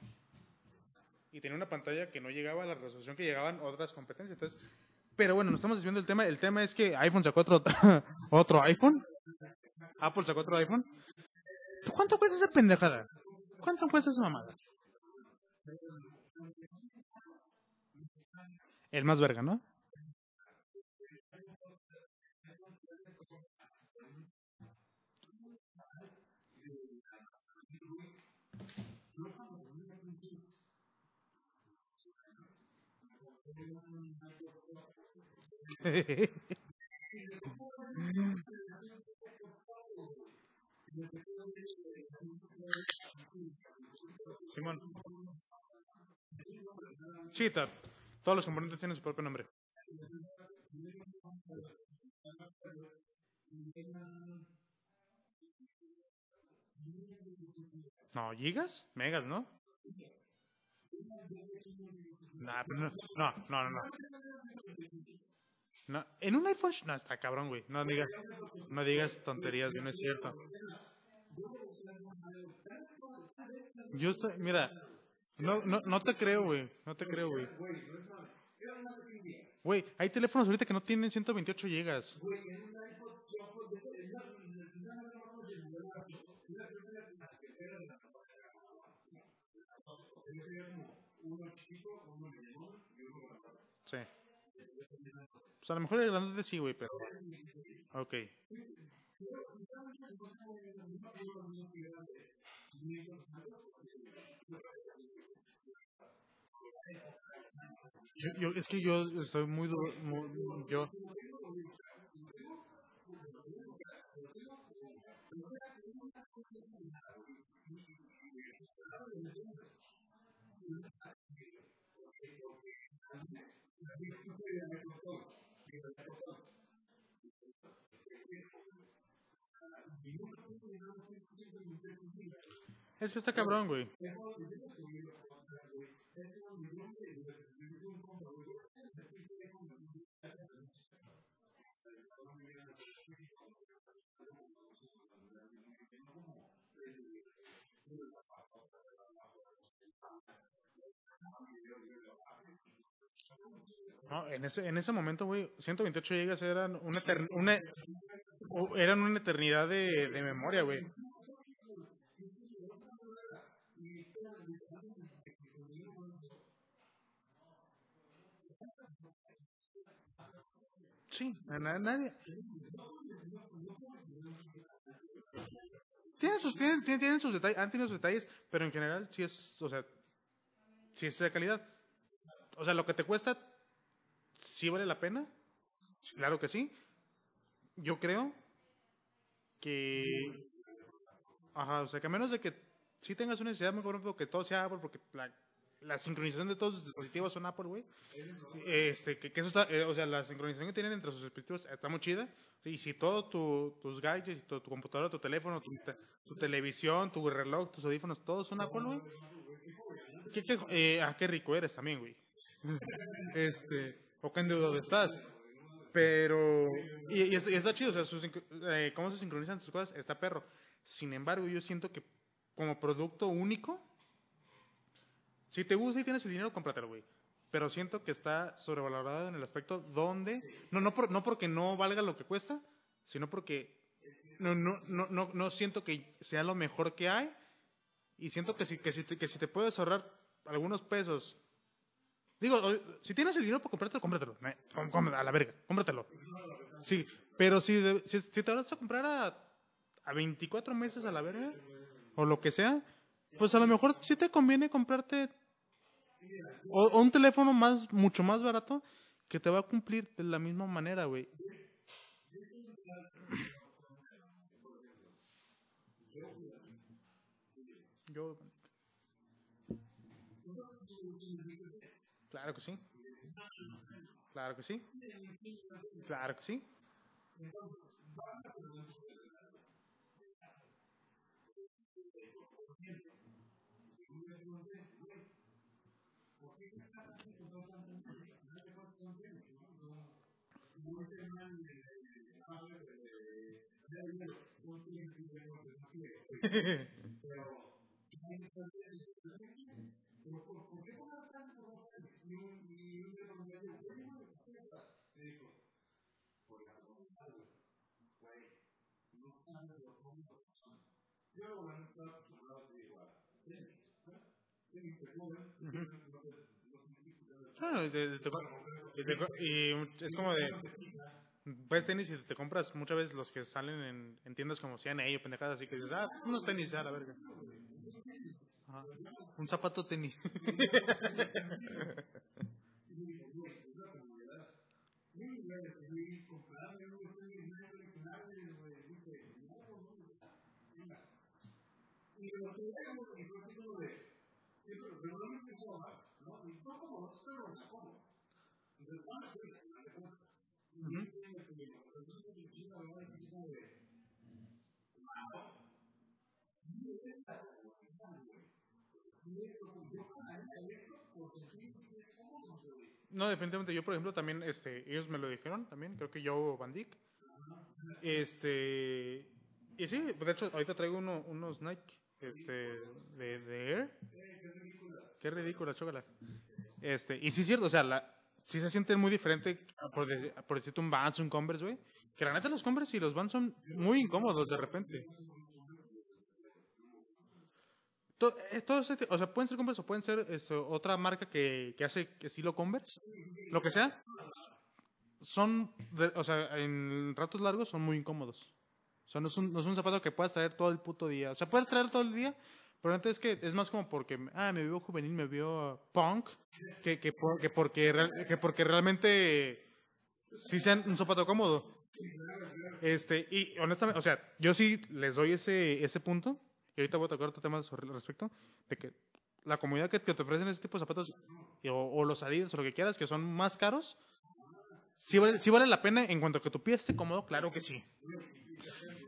y tenía una pantalla que no llegaba a la resolución que llegaban otras competencias, entonces... Pero bueno, no estamos desviando el tema, el tema es que iPhone sacó otro, otro iPhone, Apple sacó otro iPhone. ¿Cuánto cuesta esa pendejada? ¿Cuánto cuesta esa mamada? El más verga, ¿no? Simón. Chita. Todos los componentes tienen su propio nombre. No, gigas, megas, ¿no? Nah, no, no, no, no, no. No, En un iPhone, no, está cabrón, güey. No digas, no digas tonterías, no es cierto. Yo estoy, mira, no, no, no te creo, güey. No te creo, güey. Güey, hay teléfonos ahorita que no tienen 128 gigas. Sí. Pues a lo mejor el grandote sí, güey, pero. Ok. Yo, yo- es que yo muy, du- muy- yo, Es que está cabrón, güey. No, en ese, en ese momento, güey, 128 GB eran una, una- eran una eternidad de, de memoria, güey. Sí, a na- nadie. Tienen sus, tienen- tienen sus detalles, han tenido sus detalles, pero en general sí es, o sea, sí es de calidad. O sea, lo que te cuesta, sí vale la pena, claro que sí. Yo creo que, ajá, o sea, que a menos de que sí tengas una necesidad muy cabrón, pero que todo sea Apple, porque la, sincronización de todos los dispositivos son Apple, güey. Este, que, eso está, eh, o sea, la sincronización que tienen entre sus dispositivos está muy chida. Y si todo tu, tus gadgets, tu, tu computadora, tu teléfono, tu, tu televisión, tu reloj, tus audífonos, todos son Apple, güey. ¿Qué, eh, ah, qué rico eres también, güey. Este, o qué endeudado estás. Pero, y, está, chido, o sea, sus eh, cómo se sincronizan sus cosas, está perro. Sin embargo, yo siento que como producto único, si te gusta y tienes el dinero, cómpratelo, güey. Pero siento que está sobrevalorado en el aspecto donde, no, no, por- no porque no valga lo que cuesta, sino porque no, no, no, no, no siento que sea lo mejor que hay. Y siento que si, que si, te, que si te puedes ahorrar algunos pesos. Digo, si tienes el dinero para comprártelo, cómpratelo. Eh, A la verga, cómpratelo. Sí, pero si, si, si te vas a comprar a, a 24 meses a la verga, o lo que sea, pues a lo mejor sí te conviene comprarte o, o un teléfono más, mucho más barato que te va a cumplir de la misma manera, güey. Yo, claro que sí, claro que sí, claro que sí. Claro, y, te- te- y te- y es como de, ves tenis y te compras muchas veces los que salen en, en tiendas como CNA o pendejadas así que dices, ah, unos tenis, a la verga. Ajá. Un zapato tenis. Ujú. No, definitivamente. Yo, por ejemplo, también, este, ellos me lo dijeron también, creo que yo, Van Dyck. Este, y sí, de hecho, ahorita traigo uno, unos Nike, este, de, de Air. Qué ridícula, chócala. Este, y sí es cierto, o sea, la, sí se sienten muy diferente, por, de- por decirte un Vans, un Converse, güey. Que la neta los Converse y los Vans son muy incómodos de repente. To- todo o sea, pueden ser Converse o pueden ser esto, otra marca que, que hace estilo Converse, lo que sea. Son, o sea, en ratos largos son muy incómodos. O sea, no es, un, no es un zapato que puedas traer todo el puto día. O sea, puedes traer todo el día, pero antes es que es más como porque, ah, me vio juvenil, me vio punk, que, que, que porque, que porque realmente sí sean un zapato cómodo. Este, y honestamente, o sea, yo sí les doy ese, ese punto, ahorita voy a tocar otro tema sobre al respecto, de que la comodidad que, te ofrecen ese tipo de zapatos, o, los Adidas o lo que quieras, que son más caros, sí vale, la pena en cuanto a que tu pie esté cómodo, claro que sí.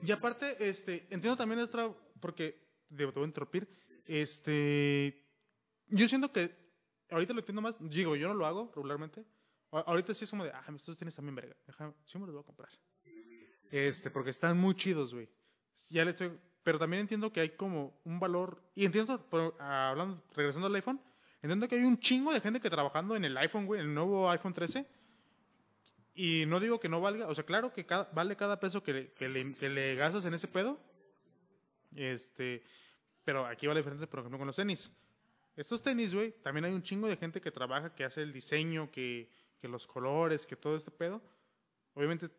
Y aparte, este, entiendo también otra, porque, debo, te interrumpir, este, yo siento que, ahorita lo entiendo más, digo, yo no lo hago regularmente, ahorita sí es como de, ah, estos tienes también verga, déjame, sí me los voy a comprar. Este, porque están muy chidos, güey. Ya le estoy, pero también entiendo que hay como un valor, y entiendo, ah, hablando, regresando al iPhone, entiendo que hay un chingo de gente que trabajando en el iPhone, güey, en el nuevo iPhone 13, y no digo que no valga, o sea, claro que cada- vale cada peso que que, le, que le gastas en ese pedo. Este, pero aquí vale diferente, por ejemplo, con los tenis. Estos tenis, güey, también hay un chingo de gente que trabaja, que hace el diseño, que, que los colores, que todo este pedo. Obviamente,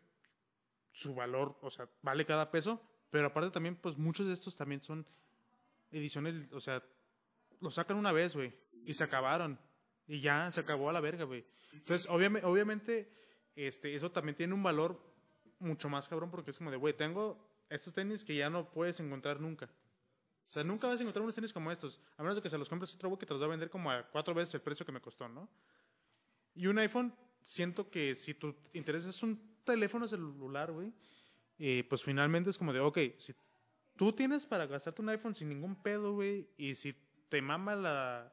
su valor, o sea, vale cada peso, pero aparte también, pues muchos de estos también son ediciones, o sea, lo sacan una vez, güey, y se acabaron. Y ya, se acabó a la verga, güey. Entonces, obviamente, obviamente, este, eso también tiene un valor mucho más cabrón porque es como de, güey, tengo estos tenis que ya no puedes encontrar nunca. O sea, nunca vas a encontrar unos tenis como estos, a menos de que se los compres otro güey que te los va a vender como a cuatro veces el precio que me costó, ¿no? Y un iPhone, siento que si tu interés es un teléfono celular, güey, eh, pues finalmente es como de, ok, si tú tienes para gastarte un iPhone sin ningún pedo, güey, y si te mama la...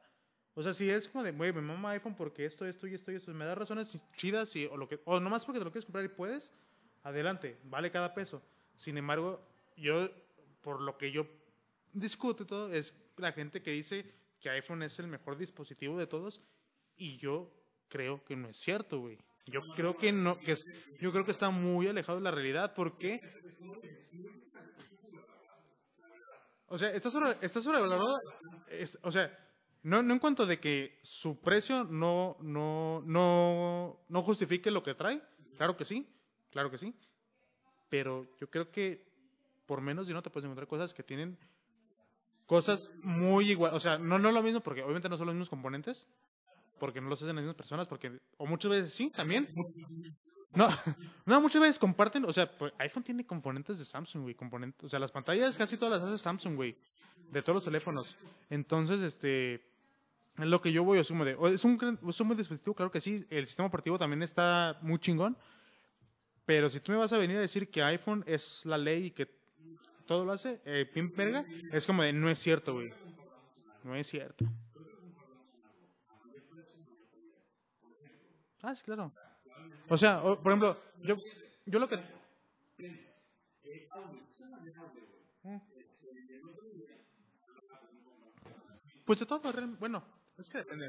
O sea, si es como de, güey, me mama iPhone porque esto, esto y esto y esto, me da razones chidas y, o, lo que, o nomás porque te lo quieres comprar y puedes, adelante, vale cada peso. Sin embargo, yo, por lo que yo discuto y todo, es la gente que dice que iPhone es el mejor dispositivo de todos y yo creo que no es cierto, güey. Yo creo que no, que es, yo creo que está muy alejado de la realidad porque, o sea, está sobre, está sobrevalorado, o sea, no, no en cuanto de que su precio no, no, no, no justifique lo que trae, claro que sí, claro que sí, pero yo creo que por menos dinero te puedes encontrar cosas que tienen cosas muy igual, o sea, no, no lo mismo porque obviamente no son los mismos componentes, porque no los hacen las mismas personas, porque, o muchas veces sí, también. No, no, muchas veces comparten, o sea, pues, iPhone tiene componentes de Samsung, güey, componentes, o sea, las pantallas casi todas las hace Samsung, güey, de todos los teléfonos. Entonces, este, es lo que yo voy, asumo de, es un, gran- es un buen dispositivo, claro que sí, el sistema operativo también está muy chingón, pero si tú me vas a venir a decir que iPhone es la ley y que todo lo hace, eh, pin verga, es como de, no es cierto, güey, no es cierto. Ah, sí, claro. O sea, o- por ejemplo, yo, yo lo que... Mm, Pues de todo, bueno, es que depende.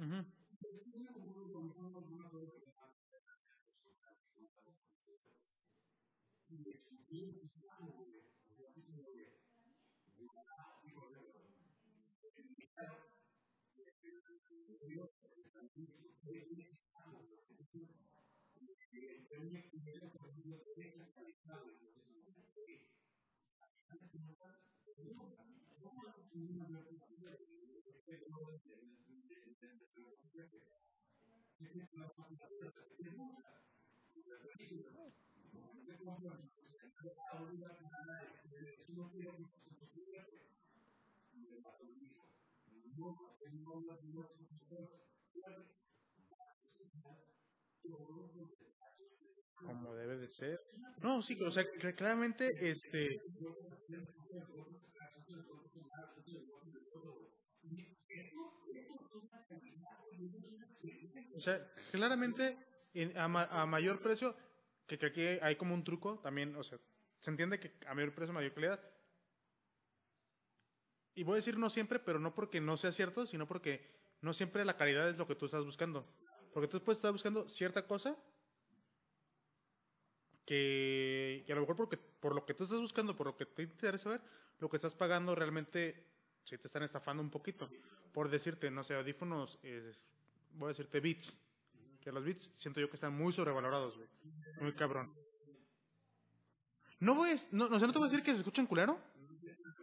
Ujú. Como debe de ser. No, sí, o sea, claramente, este, o sea, claramente en- a, ma- a mayor precio, que, que aquí hay como un truco también, o sea, se entiende que a mayor precio, mayor calidad, y voy a decir no siempre, pero no porque no sea cierto, sino porque no siempre la calidad es lo que tú estás buscando. Porque tú puedes estar buscando cierta cosa que, que a lo mejor porque, por lo que tú estás buscando, por lo que te interesa ver, lo que estás pagando realmente si te están estafando un poquito. Por decirte, no sé, audífonos, voy a decirte Beats. Que los Beats siento yo que están muy sobrevalorados, güey. Muy cabrón. No voy a, no, no, no te voy a decir que se escuchan culero,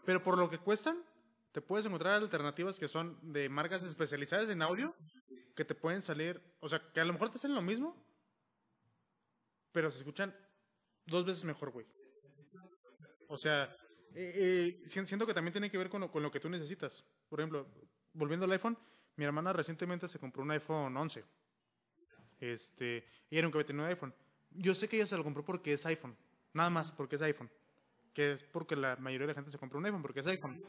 pero por lo que cuestan, te puedes encontrar alternativas que son de marcas especializadas en audio, que te pueden salir, o sea, que a lo mejor te salen lo mismo, pero se escuchan dos veces mejor, güey. O sea, eh, eh, siento que también tiene que ver con lo, con lo que tú necesitas. Por ejemplo, volviendo al iPhone, mi hermana recientemente se compró un iPhone 11. Este, ella nunca había tenido un iPhone. Yo sé que ella se lo compró porque es iPhone. Nada más porque es iPhone. Que es porque la mayoría de la gente se compró un iPhone porque es iPhone.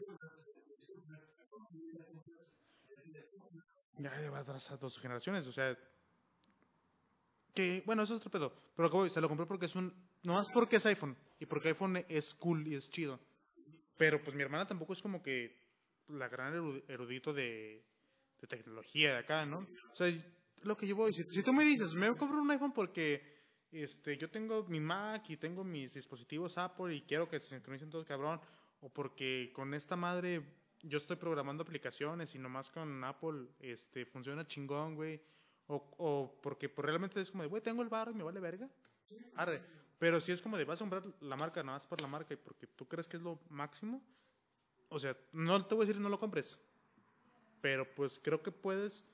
Ya lleva atrás a dos generaciones, o sea. Que, bueno, eso es otro pedo. Pero como se lo compró porque es un. No más porque es iPhone. Y porque iPhone es cool y es chido. Pero pues mi hermana tampoco es como que la gran erudito de, tecnología de acá, ¿no? O sea, lo que yo voy, si, si tú me dices, me voy a comprar un iPhone porque este, yo tengo mi Mac y tengo mis dispositivos Apple y quiero que se sincronicen todos cabrón, o porque con esta madre yo estoy programando aplicaciones y nomás con Apple este, funciona chingón, güey, o, o porque pues, realmente es como de, güey, tengo el barro y me vale verga. Arre. Pero si es como de, vas a comprar la marca nada más por la marca y porque tú crees que es lo máximo, o sea, no te voy a decir no lo compres, pero pues creo que puedes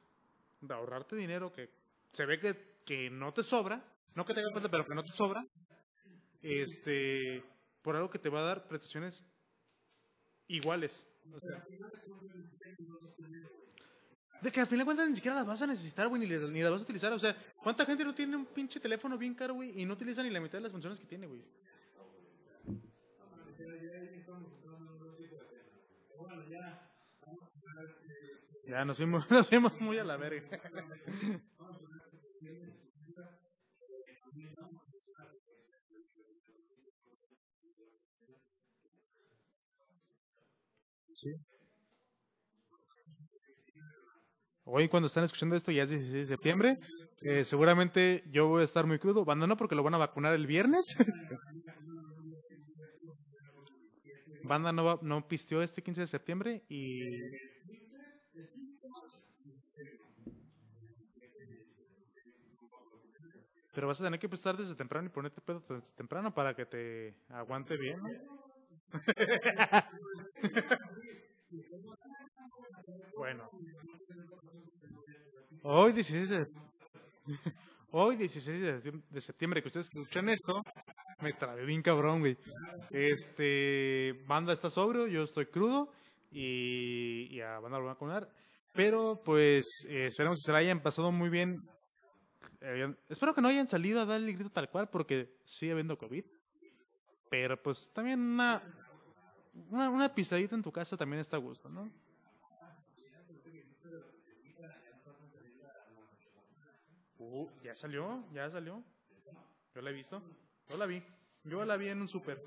ahorrarte dinero que se ve que, que no te sobra, no que te haga falta, pero que no te sobra, este, por algo que te va a dar prestaciones iguales. O sea, de que al final de cuentas ni siquiera las vas a necesitar, güey, ni, ni, las vas a utilizar. O sea, ¿cuánta gente no tiene un pinche teléfono bien caro, güey, y no utiliza ni la mitad de las funciones que tiene, güey? Ya nos fuimos, nos fuimos muy a la verga. Sí. Hoy cuando están escuchando esto ya es 16 de septiembre. Eh, seguramente yo voy a estar muy crudo. Banda no porque lo van a vacunar el viernes. Banda no, pisteó este 15 de septiembre y... Pero vas a tener que prestar desde temprano y ponerte pedo desde temprano para que te aguante bien. ¿no? bueno. Hoy 16 de, hoy 16 de septiembre que ustedes escuchan esto, me trabé bien cabrón, güey. Este, banda está sobrio, yo estoy crudo y, a banda lo van a comer. Pero pues eh, esperemos que se la hayan pasado muy bien. Espero que no hayan salido a dar el grito tal cual porque sigue habiendo COVID. Pero pues también una, una, una pisadita en tu casa también está a gusto, ¿no? Uh, ya salió, ya salió. Yo la he visto. Yo la vi. Yo la vi en un súper.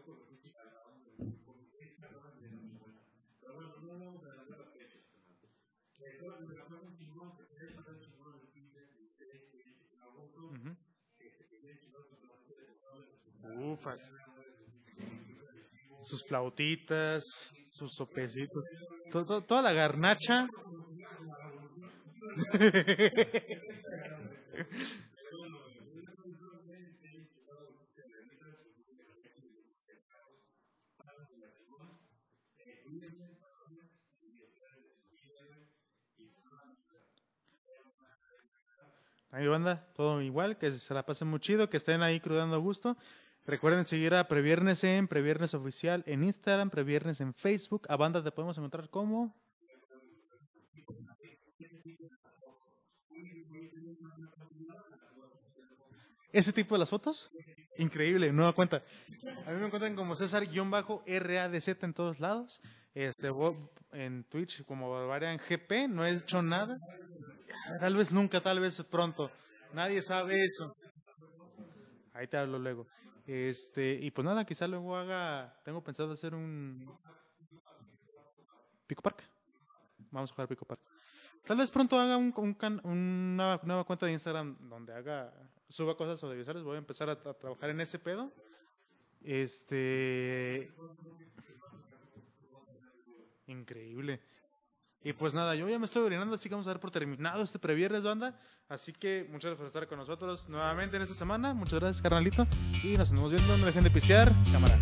Uh Ufas. Sus flautitas, sus sopecitos, to, to, toda la garnacha. Ahí banda, todo igual, que se la pasen muy chido, que estén ahí crudando a gusto. Recuerden seguir a Previernes en Previernes Oficial en Instagram, Previernes en Facebook. A banda te podemos encontrar como. Ese tipo de las fotos, increíble, nueva cuenta. A mí me encuentran como César-RADZ en todos lados. Este, en Twitch como Barbarian GP, no he hecho nada. Tal vez nunca, tal vez pronto. Nadie sabe eso. Ahí te hablo luego. Este, y pues nada, quizá luego haga, tengo pensado hacer un Pico Park. Vamos a jugar Pico Park. Tal vez pronto haga un, can- una nueva cuenta de Instagram donde haga suba cosas audiovisuales. Voy a empezar a, a trabajar en ese pedo. Este. Increíble. Y pues nada, yo ya me estoy orinando, así que vamos a dar por terminado este previernes, banda. Así que muchas gracias por estar con nosotros nuevamente en esta semana. Muchas gracias, carnalito. Y nos estamos viendo. No dejen de pisear. Cámara.